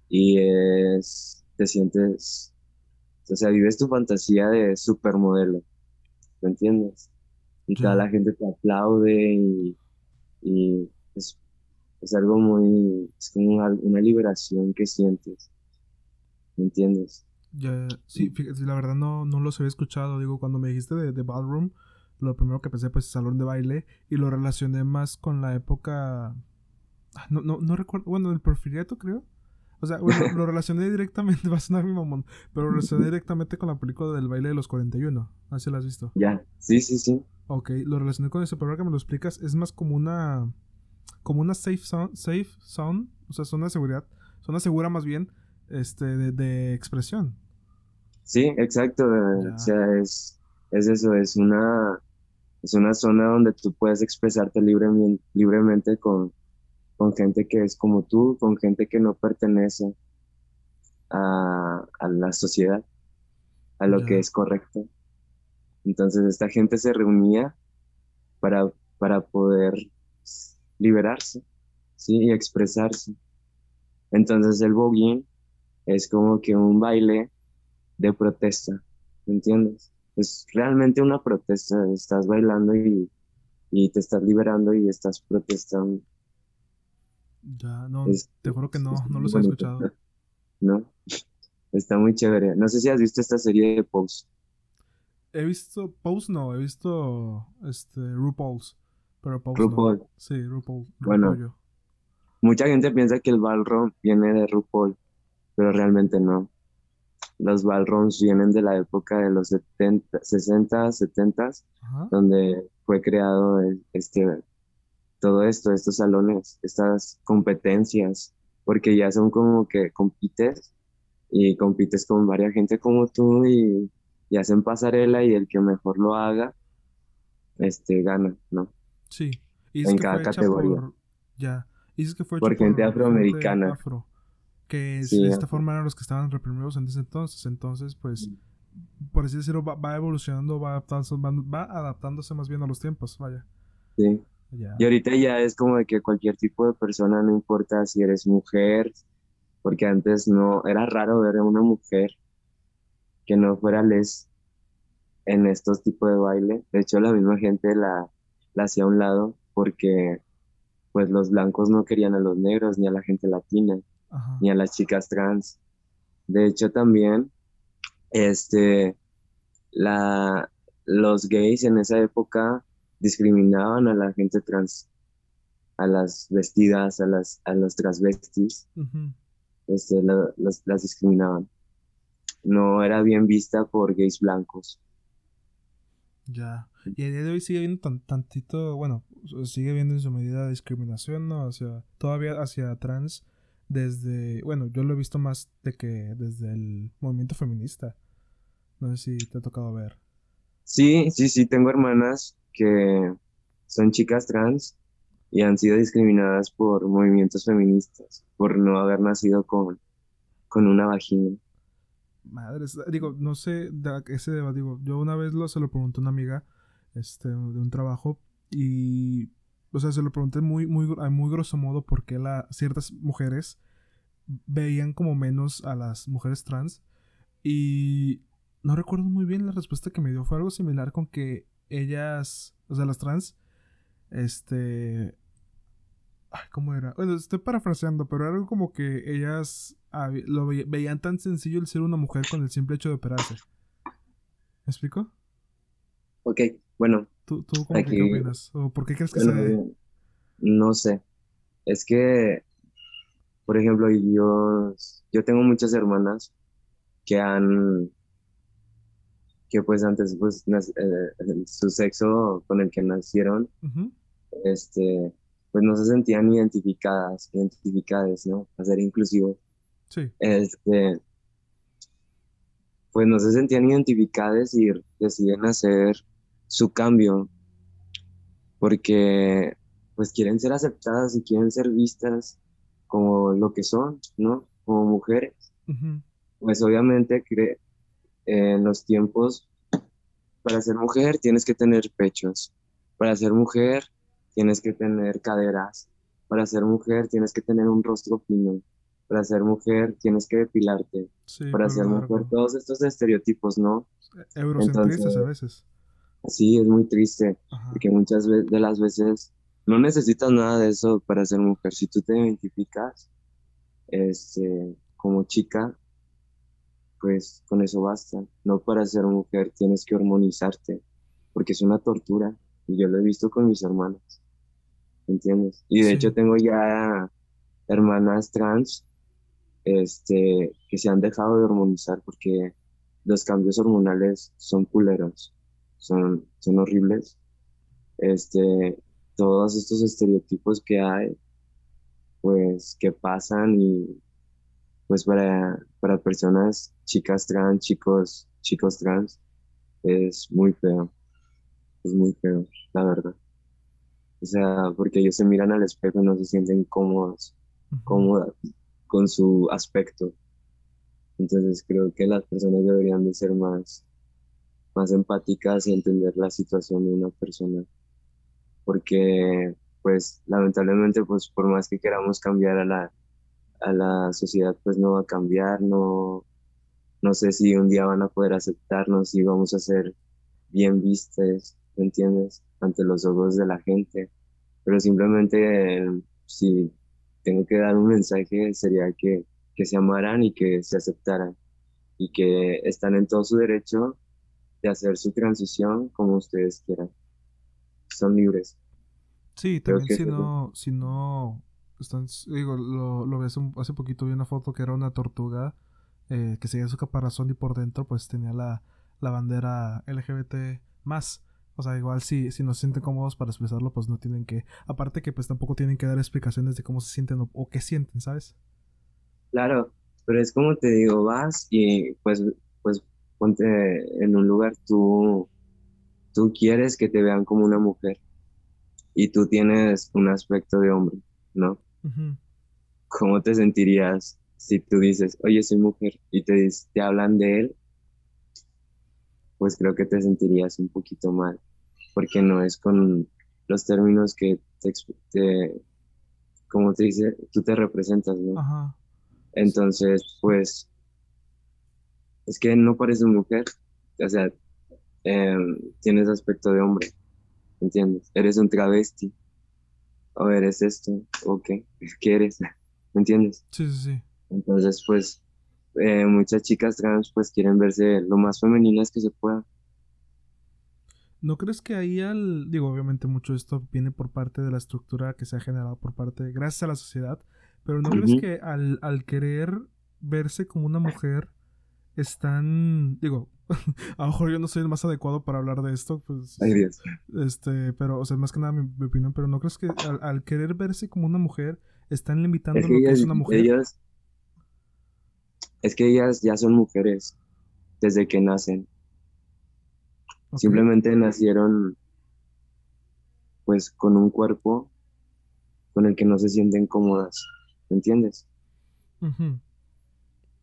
y es, te sientes, o sea, vives tu fantasía de supermodelo, ¿me entiendes? Y toda la gente te aplaude y, y es, es, algo muy, es como una, liberación que sientes, ¿me entiendes? Ya, sí, fíjate, la verdad no, no los había escuchado, digo, cuando me dijiste de, de Ballroom, lo primero que pensé pues salón de baile y lo relacioné más con la época no, no, no recuerdo. Bueno, el porfiriato, creo. O sea, bueno, lo relacioné directamente, va a sonar mi mamón, pero lo relacioné directamente con la película del baile de los 41. No sé si la has visto. Ya, sí, sí, sí. Ok, lo relacioné con eso, pero ahora que me lo explicas, es más como una. Como una safe zone, safe zone, o sea, zona de seguridad, zona segura más bien, este, de, de expresión. Sí, exacto. O sea, es, es eso, es una, es una zona donde tú puedes expresarte libremente, libremente con, con gente que es como tú, con gente que no pertenece a, la sociedad, a lo que es correcto. Entonces esta gente se reunía para, para poder liberarse, ¿sí? Y expresarse. Entonces el boguín es como que un baile de protesta, ¿me entiendes? Es realmente una protesta, estás bailando y, y te estás liberando y estás protestando. Ya, no, te juro que no, no los he escuchado. No, está muy chévere. No sé si has visto esta serie de Pose. He visto Pose, no, he visto este RuPaul's. Pero Pose RuPaul. Sí, RuPaul. Bueno, mucha gente piensa que el ballroom viene de RuPaul, pero realmente no. Los ballrooms vienen de la época de los 70, 60, 70, donde fue creado este todo esto, estos salones, estas competencias, porque ya son como que compites y compites con varias gente como tú y, hacen pasarela y el que mejor lo haga, este, gana, ¿no? Sí. en cada categoría. ya. Y es que fue por gente afroamericana. Que de esta forma eran los que estaban reprimidos en ese entonces. Entonces, pues, mm. por así decirlo, va, evolucionando, va adaptándose, va, adaptándose más bien a los tiempos, vaya. Sí. Y ahorita ya es como de que cualquier tipo de persona, no importa si eres mujer, porque antes no, era raro ver a una mujer que no fuera les en estos tipos de baile. De hecho, la misma gente la, la hacía a un lado porque pues los blancos no querían a los negros, ni a la gente latina, ni a las chicas trans. De hecho, también, este, la, los gays en esa época discriminaban a la gente trans, a las vestidas, a las, a las transvestis, este, las discriminaban. No era bien vista por gays blancos. Ya. Y a día de hoy sigue habiendo tan, tantito, bueno, sigue habiendo en su medida discriminación, ¿no? Hacia, todavía hacia trans desde, bueno, yo lo he visto más de que desde el movimiento feminista. No sé si te ha tocado ver. Sí, sí, sí, tengo hermanas que son chicas trans y han sido discriminadas por movimientos feministas, por no haber nacido con, con una vagina. Madres, digo, no sé, ese debate, digo, yo una vez se lo pregunté a una amiga este, de un trabajo y, o sea, se lo pregunté muy, muy, muy grosso modo por qué la, ciertas mujeres veían como menos a las mujeres trans y no recuerdo muy bien la respuesta que me dio, fue algo similar con que ellas, o sea, las trans, este... Ay, ¿Cómo era? Bueno, estoy parafraseando, pero era algo como que ellas lo veían tan sencillo el ser una mujer con el simple hecho de operarse. ¿Me explico? Ok, bueno. ¿Tú, tú cómo qué opinas? ¿O por qué crees que se No sé. Es que, por ejemplo, yo, yo tengo muchas hermanas que han que pues antes pues eh, su sexo con el que nacieron este pues no se sentían identificadas identificadas no a ser inclusivos. Sí. Este pues no se sentían identificadas y deciden hacer su cambio porque pues quieren ser aceptadas y quieren ser vistas como lo que son no como mujeres. Pues obviamente en los tiempos, para ser mujer tienes que tener pechos, para ser mujer tienes que tener caderas, para ser mujer tienes que tener un rostro fino, para ser mujer tienes que depilarte, para ser mujer, todos estos estereotipos, ¿no? Eurocentristas a veces. Sí, es muy triste, porque muchas de las veces no necesitas nada de eso para ser mujer. Si tú te identificas este, como chica, pues con eso basta. No para ser mujer tienes que hormonizarte, porque es una tortura. Y yo lo he visto con mis hermanas. ¿Entiendes? Y de hecho tengo ya hermanas trans este, que se han dejado de hormonizar porque los cambios hormonales son culeros, son, son horribles. Este, todos estos estereotipos que hay, pues que pasan y pues para, para personas, chicas trans, chicos, chicos trans, es muy feo. Es muy feo, la verdad. O sea, porque ellos se miran al espejo y no se sienten cómodos, cómodas con su aspecto. Entonces creo que las personas deberían de ser más, más empáticas y entender la situación de una persona. Porque, pues, lamentablemente, pues, por más que queramos cambiar a la, a la sociedad pues no va a cambiar, no, no sé si un día van a poder aceptarnos y vamos a ser bien vistes, ¿me entiendes? Ante los ojos de la gente. Pero simplemente si tengo que dar un mensaje sería que, que se amaran y que se aceptaran y que están en todo su derecho de hacer su transición como ustedes quieran. Son libres. Sí, también si no, si no están, digo, lo, lo ves hace poquito vi una foto que era una tortuga eh, que seguía su caparazón y por dentro pues tenía la, la bandera LGBT más. O sea, igual si, si no se sienten cómodos para expresarlo, pues no tienen que... Aparte que pues tampoco tienen que dar explicaciones de cómo se sienten o, qué sienten, ¿sabes? Claro, pero es como te digo, vas y pues, pues ponte en un lugar, tú, tú quieres que te vean como una mujer y tú tienes un aspecto de hombre, ¿no? ¿Cómo te sentirías si tú dices, oye, soy mujer, y te, te hablan de él, pues creo que te sentirías un poquito mal, porque no es con los términos que te, como te dice, tú te representas, ¿no? Entonces, pues, es que no pareces mujer, o sea, em, tienes aspecto de hombre, ¿entiendes? Eres un travesti, o eres esto, o qué, ¿qué eres? ¿Me entiendes? Sí, sí, sí. Entonces, pues, eh, muchas chicas trans, pues, quieren verse lo más femeninas que se pueda. ¿No crees que ahí al, digo, obviamente mucho esto viene por parte de la estructura que se ha generado por parte, gracias a la sociedad, pero ¿no crees que al, al querer verse como una mujer, están, digo, a lo mejor yo no soy el más adecuado para hablar de esto, pues. Ay, Dios. Este, pero, o sea, más que nada mi, opinión, pero ¿no crees que al, querer verse como una mujer, están limitando lo que es una mujer? Es que ellas ya son mujeres desde que nacen. Simplemente nacieron pues con un cuerpo con el que no se sienten cómodas, ¿me entiendes?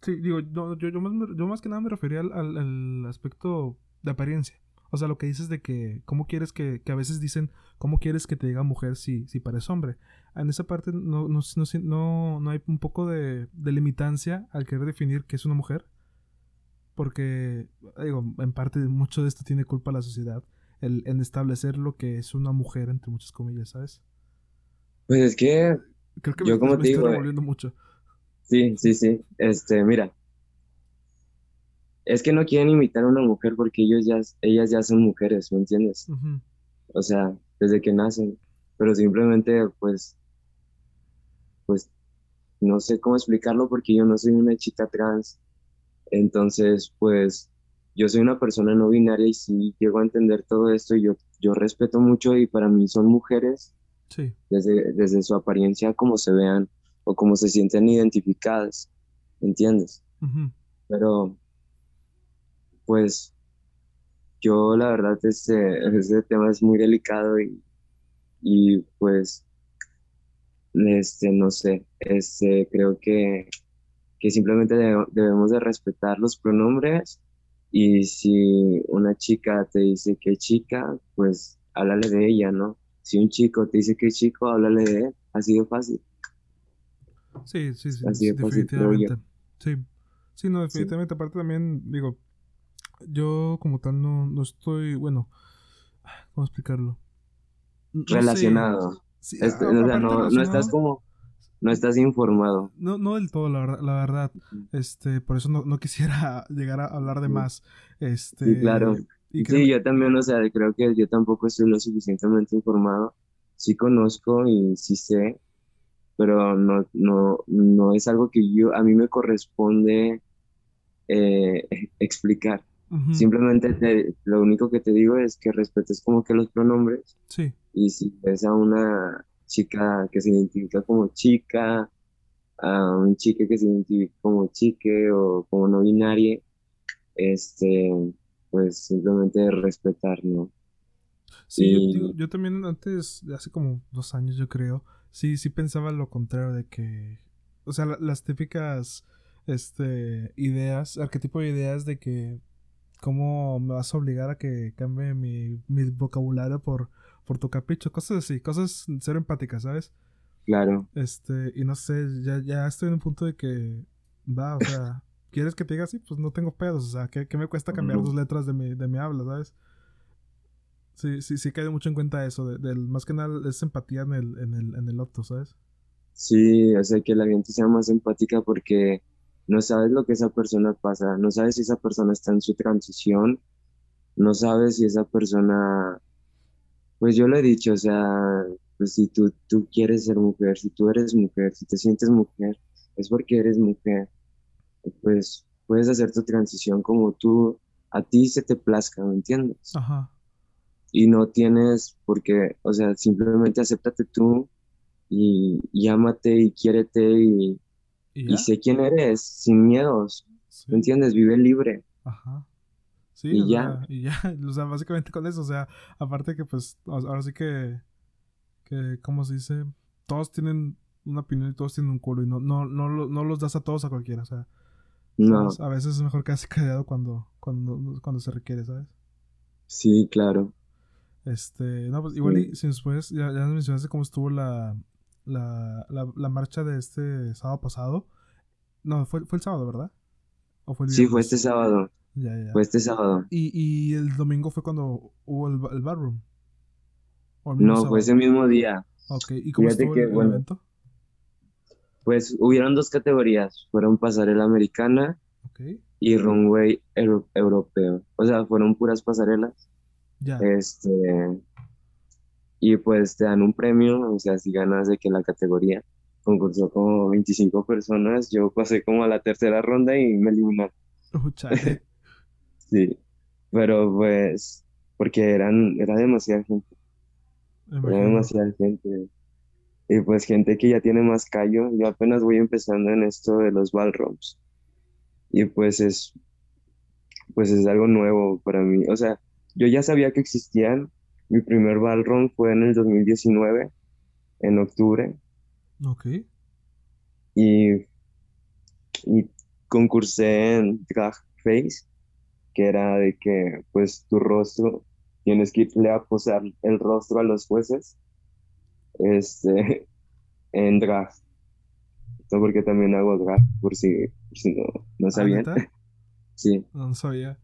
Sí, digo, yo, yo, más, que nada me refería al, aspecto de apariencia. O sea, lo que dices de que, ¿cómo quieres que, que a veces dicen, ¿cómo quieres que te diga mujer si, si pareces hombre? En esa parte no, no, no, no hay un poco de, de limitancia al querer definir qué es una mujer. Porque, digo, en parte mucho de esto tiene culpa la sociedad, el, en establecer lo que es una mujer, entre muchas comillas, ¿sabes? Pues es que, Creo que yo me, como te digo, estoy revolviendo mucho. Sí, sí, sí. Este, mira, es que no quieren imitar a una mujer porque ellos ya, ellas ya son mujeres, ¿me entiendes? O sea, desde que nacen, pero simplemente, pues, pues, no sé cómo explicarlo porque yo no soy una chica trans entonces, pues yo soy una persona no binaria y sí llego a entender todo esto y yo, yo respeto mucho y para mí son mujeres sí. desde, desde su apariencia, como se vean o como se sienten identificadas, ¿entiendes? Pero, pues, yo la verdad este, este tema es muy delicado y, y pues, este, no sé, este, creo que que simplemente debemos de respetar los pronombres y si una chica te dice que chica, pues háblale de ella, ¿no? Si un chico te dice que chico, háblale de él. Ha sido fácil. Sí, sí, sí. definitivamente. Sí. Sí, no, definitivamente. Aparte también, digo, yo como tal no, no estoy, bueno, ¿cómo explicarlo? Relacionado. Este, o sea, no, no estás como no estás informado. No, no del todo, la verdad, la verdad. Este, por eso no, no quisiera llegar a hablar de más. Este, sí, claro. Sí, yo también, o sea, creo que yo tampoco estoy lo suficientemente informado. Sí conozco y sí sé, pero no, no, no es algo que yo, a mí me corresponde eh, explicar. Simplemente lo único que te digo es que respetes como que los pronombres. Sí. Y si ves a una chica que se identifica como chica, a un chique que se identifica como chique o como no binaria, este, pues simplemente respetar, ¿no? Sí, yo, también antes, hace como dos años yo creo, sí, sí pensaba lo contrario de que, o sea, las típicas, este, ideas, arquetipo de ideas de que, ¿cómo me vas a obligar a que cambie mi, mi vocabulario por por tu capricho, cosas así, cosas ser empáticas, ¿sabes? Claro. Este, y no sé, ya, ya estoy en un punto de que va, o sea, ¿quieres que te diga así? Pues no tengo pedos, o sea, ¿qué, me cuesta cambiar dos letras de mi, de mi habla, ¿sabes? Sí, sí, sí caído mucho en cuenta de eso, del, más que nada es empatía en el, en el, en el otro, ¿sabes? Sí, o sea, que la gente sea más empática porque no sabes lo que esa persona pasa, no sabes si esa persona está en su transición, no sabes si esa persona pues yo lo he dicho, o sea, pues si tú, tú quieres ser mujer, si tú eres mujer, si te sientes mujer, es porque eres mujer. Pues puedes hacer tu transición como tú, a ti se te plazca, ¿me entiendes? Ajá. Y no tienes porque, o sea, simplemente acéptate tú y, y ámate y quiérete y, ¿Y, sé quién eres, sin miedos, ¿me entiendes? Vive libre. Ajá. Sí, y ya. y ya, o sea, básicamente con eso, o sea, aparte que pues ahora sí que, que, ¿cómo se dice? Todos tienen una opinión y todos tienen un culo y no, no, no, no los das a todos a cualquiera, o sea. No, A veces es mejor quedarse callado cuando, cuando, cuando se requiere, ¿sabes? sí, claro. Este, no, pues igual y Sí. si después, ya, ya nos mencionaste cómo estuvo la, la, la, la marcha de este sábado pasado. No, fue, fue el sábado, ¿verdad? ¿O fue el Sí, fue este sábado, Ya, ya, ya. fue este sábado. Y, y el domingo fue cuando hubo el, el ballroom. ¿O el mismo No, fue ese mismo día. Ok, ¿y cómo Fíjate estuvo que, el, bueno, evento? Pues hubieron dos categorías, fueron pasarela americana y runway euro- europeo. O sea, fueron puras pasarelas. ya. Este, y pues te dan un premio, o sea, si ganas de que la categoría concursó como 25 personas, yo pasé como a la tercera ronda y me eliminaron. Chale. Sí, pero pues, porque eran, era demasiada gente, Me era demasiada gente. Y pues gente que ya tiene más callo, yo apenas voy empezando en esto de los ballrooms. Y pues es, pues es algo nuevo para mí. O sea, yo ya sabía que existían. Mi primer ballroom fue en el 2019, en octubre, Ok, y, y concursé en Drag Face, que era de que pues tu rostro, tienes que irle a posar el rostro a los jueces, este, en drag. Esto porque también hago drag, por si, por si no, no ah, sabían. Sí, No, no sabía.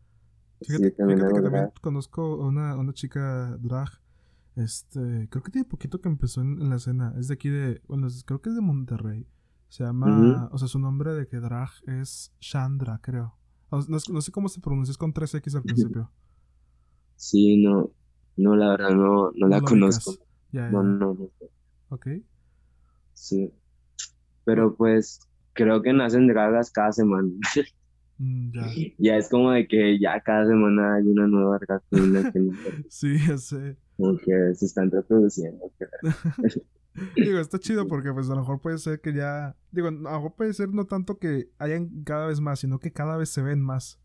Fíjate, fíjate que también conozco a una, una chica drag. Este, creo que tiene poquito que empezó en, en la escena. Es de aquí de, bueno, es- creo que es de Monterrey. Se llama, o sea, su nombre de que drag es Chandra, creo. No, sé cómo se pronuncia, es con 3X al principio. Sí, no, no, la verdad no, no la conozco. Ya, No, no, no. Ok. Sí. Pero pues creo que nacen dragas cada semana. Mm, ya. Ya es como de que ya cada semana hay una nueva queen que, Sí, ya sé. como que se están reproduciendo. Digo, está chido porque pues a lo mejor puede ser que ya, digo, a lo mejor puede ser no tanto que hayan cada vez más, sino que cada vez se ven más.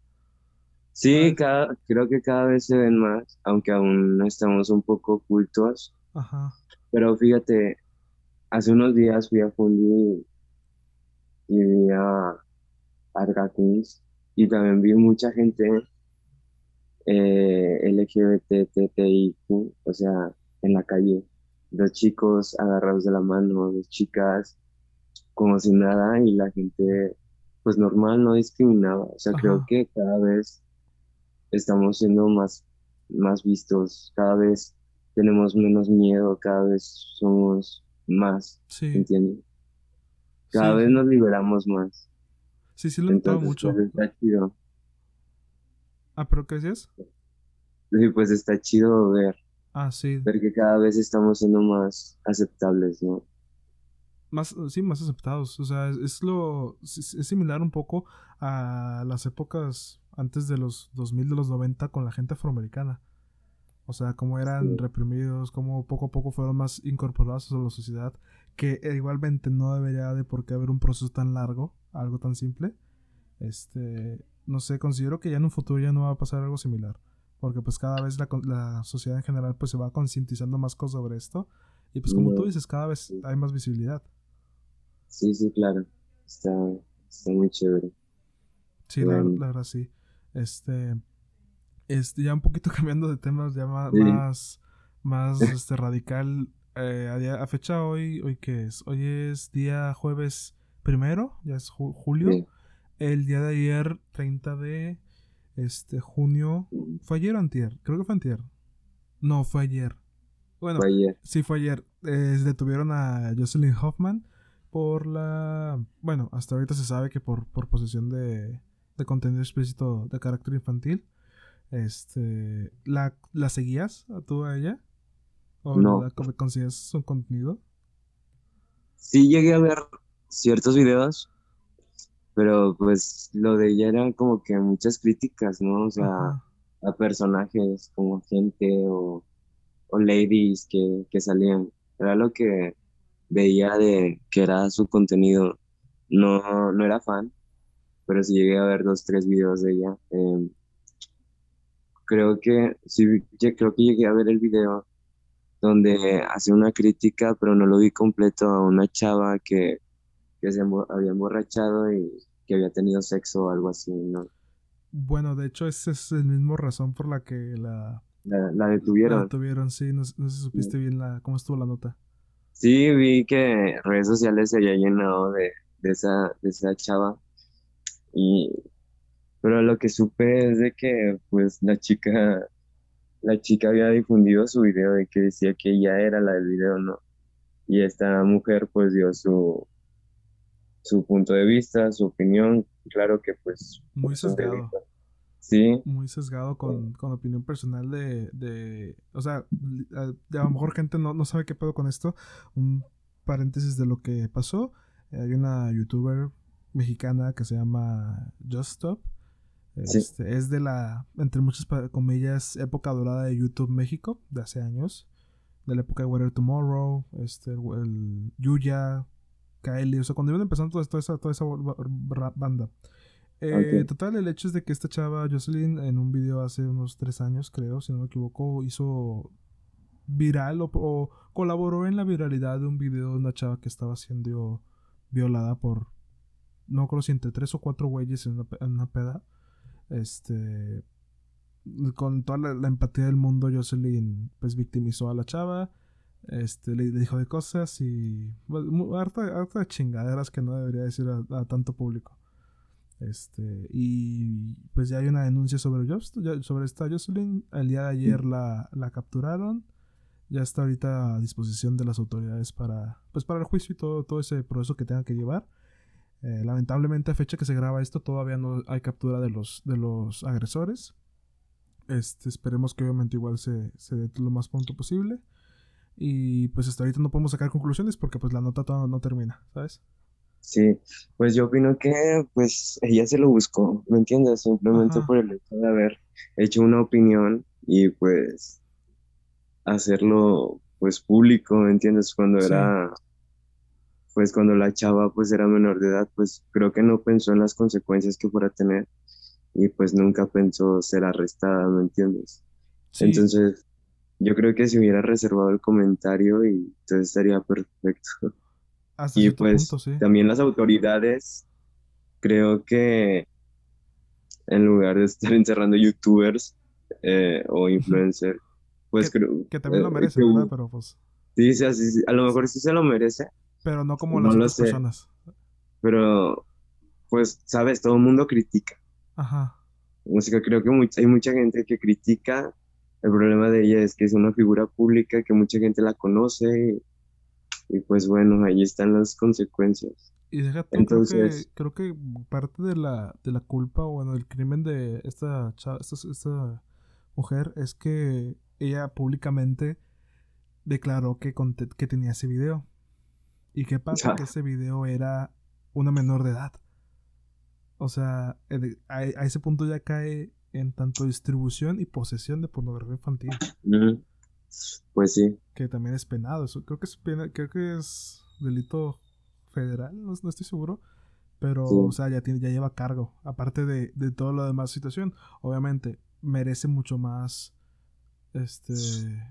Sí, cada, creo que cada vez se ven más, aunque aún estamos un poco ocultos. Ajá. Pero fíjate, hace unos días fui a Fundi y vi a, a drag queens y también vi mucha gente eh, LGBTTIQ, o sea, en la calle. Dos chicos agarrados de la mano, dos chicas como si nada y la gente, pues normal, no discriminaba. O sea, creo que cada vez estamos siendo más, más vistos, cada vez tenemos menos miedo, cada vez somos más, Sí, ¿entiendes? Cada sí, vez nos liberamos más. Sí, sí lo he notado Entonces, mucho. pues está chido. Ah, ¿pero qué decías? Y pues está chido ver, Ah, sí. ver que cada vez estamos siendo más aceptables, ¿no? Más, sí, más aceptados. O sea, es, es lo, es, es similar un poco a las épocas antes de los 2000, de los 90 con la gente afroamericana. O sea, cómo eran Sí. reprimidos, cómo poco a poco fueron más incorporados a la sociedad, que eh, igualmente no debería de por qué haber un proceso tan largo, algo tan simple. Este, no sé, considero que ya en un futuro ya no va a pasar algo similar, porque pues cada vez la, la sociedad en general pues se va concientizando más cosas sobre esto y pues como tú dices, cada vez hay más visibilidad. sí, sí, claro. Está, está muy chévere. Sí, la, Bueno, la verdad sí. Este, este, ya un poquito cambiando de temas, ya sí. más, más, este, radical. eh, a, día- a fecha hoy, ¿hoy qué es? Hoy es día jueves primero, ya es ju- julio. Sí. El día de ayer, 30 de este junio. ¿Fue ayer o antier? Creo que fue antier. No, fue ayer. Bueno, Fue ayer. sí fue ayer. Eh, detuvieron a Jocelyn Hoffman por la... Bueno, hasta ahorita se sabe que por, por posesión de, de contenido explícito de carácter infantil. Este... ¿La, la seguías a tú a ella? ¿O No. la co- consideras su contenido? Sí llegué a ver ciertos videos, pero pues lo de ella eran como que muchas críticas, ¿no? O sea, Ajá. a personajes como gente o, o ladies que, que salían. Era lo que veía de que era su contenido. No, no era fan, pero sí llegué a ver dos, tres videos de ella. Em, creo que sí, creo que llegué a ver el video donde hace una crítica, pero no lo vi completo a una chava que, que se había emborrachado y que había tenido sexo o algo así, ¿no? Bueno, de hecho, esa es la misma razón por la que la... La, detuvieron. La detuvieron, sí. No, sé si supiste bien la, cómo estuvo la nota. Sí, vi que redes sociales se había llenado de, de, esa, de esa chava. Y... Pero lo que supe es de que, pues, la chica... La chica había difundido su video de que decía que ella era la del video, ¿no? Y esta mujer, pues, dio su, su punto de vista, su opinión, claro que pues... Muy sesgado. Sí. Muy sesgado con, con opinión personal de, de... O sea, a, lo mejor gente no, no sabe qué pedo con esto. Un paréntesis de lo que pasó. Hay una youtuber mexicana que se llama Just Stop. Este, Es de la, entre muchas comillas, época dorada de YouTube México, de hace años. De la época de Weather Tomorrow, este, el Yuya, Kylie, o sea, cuando iban empezando toda, toda, esa, toda esa banda. Eh, Total, el hecho es de que esta chava, Jocelyn, en un video hace unos tres años, creo, si no me equivoco, hizo viral o, colaboró en la viralidad de un video de una chava que estaba siendo violada por, no creo si entre tres o cuatro güeyes en una, peda. Este, con toda la, la, empatía del mundo, Jocelyn pues victimizó a la chava este, le, dijo de cosas y. Pues, harta, harta chingaderas que no debería decir a, tanto público. Este, y pues ya hay una denuncia sobre, sobre esta Jocelyn. El día de ayer la, la, capturaron. Ya está ahorita a disposición de las autoridades para, pues para el juicio y todo, todo ese proceso que tengan que llevar. Eh, lamentablemente, a fecha que se graba esto, todavía no hay captura de los, de los agresores. Este, esperemos que obviamente igual se, se dé lo más pronto posible. Y pues hasta ahorita no podemos sacar conclusiones porque pues la nota todavía no termina, ¿sabes? Sí, pues yo opino que pues ella se lo buscó, ¿me entiendes? Simplemente por el hecho de haber hecho una opinión y pues hacerlo pues público, ¿me entiendes? Cuando era, pues cuando la chava pues era menor de edad, pues creo que no pensó en las consecuencias que fuera a tener y pues nunca pensó ser arrestada, ¿me entiendes? Entonces, yo creo que si hubiera reservado el comentario y entonces estaría perfecto. y pues también las autoridades, creo que en lugar de estar encerrando youtubers eh, o influencers, pues creo que también lo eh, merece, ¿verdad? Pero pues sí, sí, sí, a lo mejor sí se lo merece. Pero no como las otras personas. Pero pues sabes, todo el mundo critica. Ajá. Creo que hay mucha gente que critica el problema de ella es que es una figura pública que mucha gente la conoce y, pues bueno, ahí están las consecuencias. Y déjate, Entonces, creo, que, creo que parte de la, de la culpa o bueno, del crimen de esta, esta, esta mujer es que ella públicamente declaró que, que tenía ese video. ¿Y qué pasa? Que ese video era una menor de edad. O sea, a, ese punto ya cae en tanto distribución y posesión de pornografía infantil. Pues sí. Que también es penado. Eso creo que es creo que es delito federal, no, estoy seguro. Pero, o sea, ya, tiene, ya lleva cargo. Aparte de, de toda la demás situación. Obviamente, merece mucho más este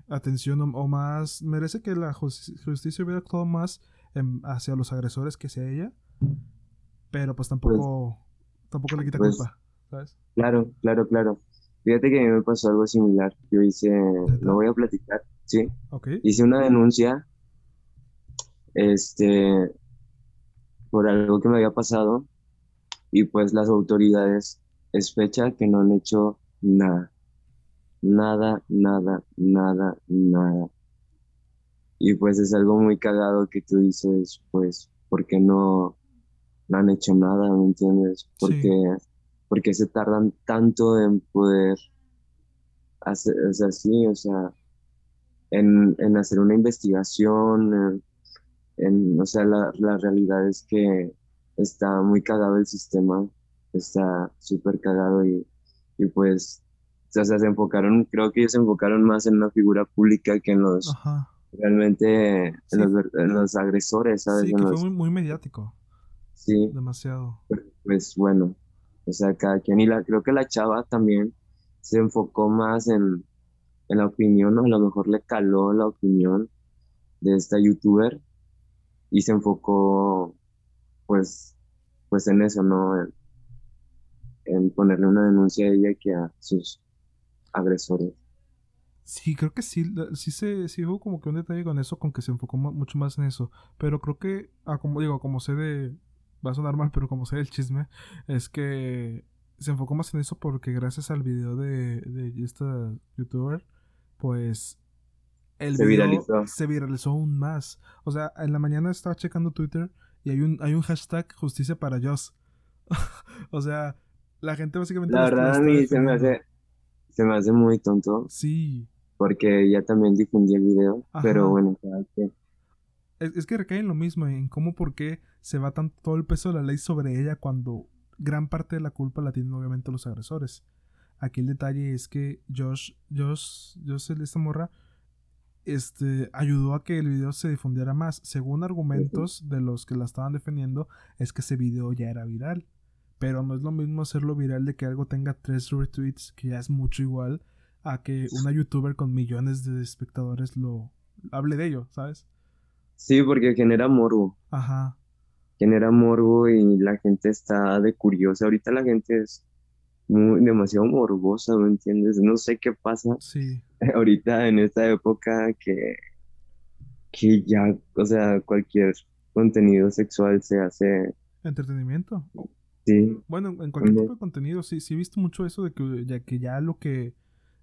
atención o, más. Merece que la justicia hubiera actuado más hacia los agresores que hacia ella. Pero pues tampoco, pues, tampoco le quita pues culpa. Claro, claro, claro. Fíjate que a mí me pasó algo similar. Yo hice, no voy a platicar, sí. Hice una denuncia, este, por algo que me había pasado y pues las autoridades es fecha que no han hecho nada. Nada, nada, nada, nada. Y pues es algo muy cagado que tú dices, pues, ¿por qué no, no han hecho nada? ¿Me entiendes? Porque ¿Por qué se tardan tanto en poder hacer, o sea, sí, o sea, en, en hacer una investigación, en, o sea, la, la, realidad es que está muy cagado el sistema, está súper cagado y, y pues, o sea, se enfocaron, creo que ellos se enfocaron más en una figura pública que en los, realmente, en, los, en, los, agresores, ¿sabes? Sí, que fue muy, muy mediático. Sí. Demasiado. Pues bueno, o sea, cada quien, y la, creo que la chava también se enfocó más en, en la opinión, o a lo mejor le caló la opinión de esta youtuber y se enfocó pues, pues en eso, ¿no? En, en ponerle una denuncia a ella que a sus agresores. Sí, creo que sí, sí se, sí hubo como que un detalle con eso, con que se enfocó mucho más en eso. Pero creo que, ah, como digo, como sé de, va a sonar mal, pero como sé del chisme, es que se enfocó más en eso porque gracias al video de, de esta youtuber, pues el Se video viralizó. se viralizó aún más. O sea, en la mañana estaba checando Twitter y hay un, hay un hashtag justicia para Joss. o sea, la gente básicamente... La verdad a mí se me hace, se me hace muy tonto Sí, porque ella también difundió el video, Ajá. pero bueno, cada quien. Es, que recae en lo mismo, en cómo por qué se va tanto todo el peso de la ley sobre ella cuando gran parte de la culpa la tienen obviamente los agresores. Aquí el detalle es que Josh, Josh, Josh, esta morra, este, ayudó a que el video se difundiera más. Según argumentos de los que la estaban defendiendo, es que ese video ya era viral. Pero no es lo mismo hacerlo viral de que algo tenga tres retweets, que ya es mucho igual, a que una youtuber con millones de espectadores lo hable de ello, ¿sabes? Sí, porque genera morbo, Ajá. genera morbo y la gente está de curiosa. Ahorita la gente es muy, demasiado morbosa, ¿me entiendes? No sé qué pasa Sí, ahorita en esta época que, que ya, o sea, cualquier contenido sexual se hace, entretenimiento. sí, Bueno, en cualquier tipo de contenido, sí, sí he visto mucho eso de que ya que ya lo que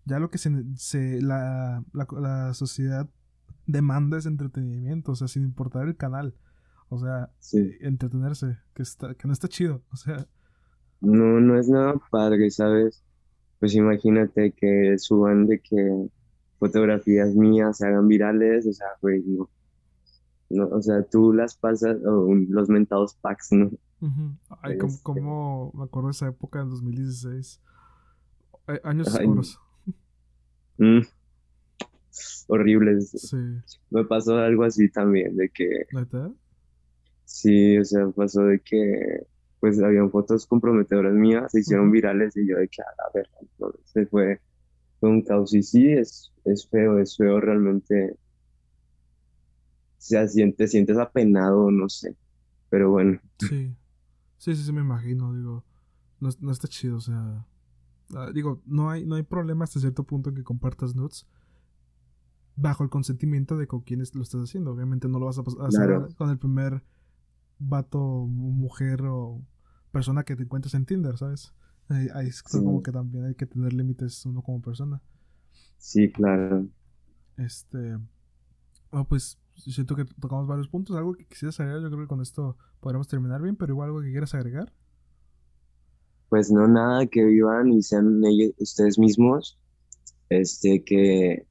ya lo que se, se- la, la, la sociedad demanda es entretenimiento, o sea, sin importar el canal. O sea, sí. entretenerse, que está, que no está chido. O sea, No, no es nada padre, ¿sabes? Pues imagínate que suban de que fotografías mías se hagan virales, o sea, güey, no. No, o sea, tú las pasas, o los mentados packs, ¿no? Ay, como, Este. como me acuerdo de esa época en 2016. Ay, años oscuros. Mm. Horribles. Sí. Me pasó algo así también, de que ¿Neta? Sí, o sea, pasó de que pues habían fotos comprometedoras mías, se hicieron virales y yo de que a la verga, se fue, fue un caos y sí, es, es feo, es feo realmente, o sea, te sientes apenado, no sé, pero bueno, Sí. Sí, sí, sí, me imagino, digo. No, no está chido, o sea. ah, digo, no hay, no hay problema hasta cierto punto en que compartas nudes. Bajo el consentimiento de con quienes lo estás haciendo. Obviamente no lo vas a hacer Claro. con el primer vato, mu- mujer o persona que te encuentres en Tinder, ¿sabes? Ahí, ahí es Sí. como que también hay que tener límites uno como persona. sí, claro. Este. Bueno, pues siento que tocamos varios puntos. Algo que quisieras agregar, yo creo que con esto podremos terminar bien, pero igual algo que quieras agregar. Pues no nada, que vivan y sean ellos, ustedes mismos, este, que,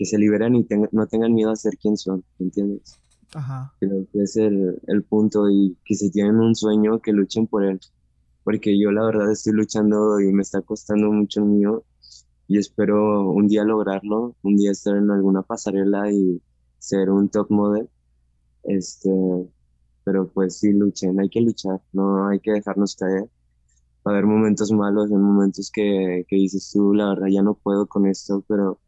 que se liberen y tengan- no tengan miedo a ser quien son, ¿me entiendes? Ajá. Creo que es el, el punto y que si tienen un sueño, que luchen por él. Porque yo la verdad estoy luchando y me está costando mucho el mío y espero un día lograrlo, un día estar en alguna pasarela y ser un top model. Este, pero pues sí luchen, hay que luchar, no hay que dejarnos caer. Va a haber momentos malos, en momentos que, que dices tú, la verdad ya no puedo con esto, pero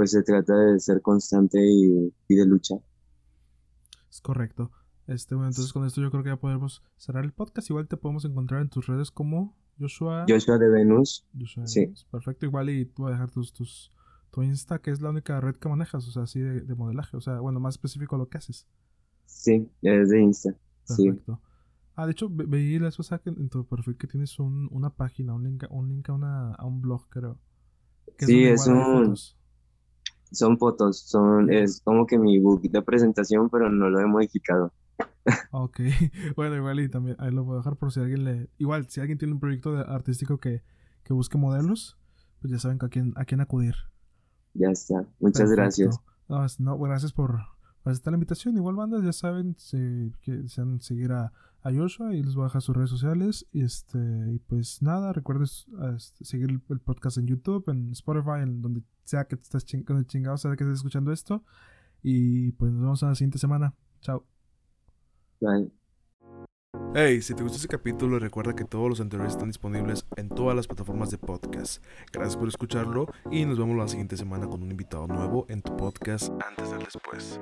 pues se trata de ser constante y, y de luchar. Es correcto. Este, bueno, entonces con esto yo creo que ya podemos cerrar el podcast. Igual te podemos encontrar en tus redes como Joshua. Joshua de Venus. Joshua sí. Evans. Perfecto, igual y tú vas a dejar tus, tus, tu Insta, que es la única red que manejas, o sea, así de, de modelaje. O sea, bueno, más específico a lo que haces. Sí, es de Insta. Sí, Perfecto. Ah, de hecho, ve- veí la pasada que en tu perfil que tienes un, una página, un link, un link a, una, a un blog, creo. Que Sí, es hay un- fotos. Son fotos, son, es como que mi book de presentación, pero no lo he modificado. Ok, bueno, igual y también ahí lo voy a dejar por si alguien le... Igual, si alguien tiene un proyecto de- artístico que, que busque modelos, pues ya saben a quién, a quién acudir. Ya está. Muchas Perfecto. gracias. No, es- no, gracias por, por aceptar la invitación. Igual, bandas, ya saben si desean seguir a, a Joshua y les voy a dejar sus redes sociales. Y este y pues nada, recuerden este, seguir el, podcast en YouTube, en Spotify, en donde sea que estés ching chingado sea que estés escuchando esto. Y pues nos vemos en la siguiente semana. Chao. Bye. Hey, si te gustó este capítulo, recuerda que todos los anteriores están disponibles en todas las plataformas de podcast. Gracias por escucharlo y nos vemos la siguiente semana con un invitado nuevo en tu podcast antes del después.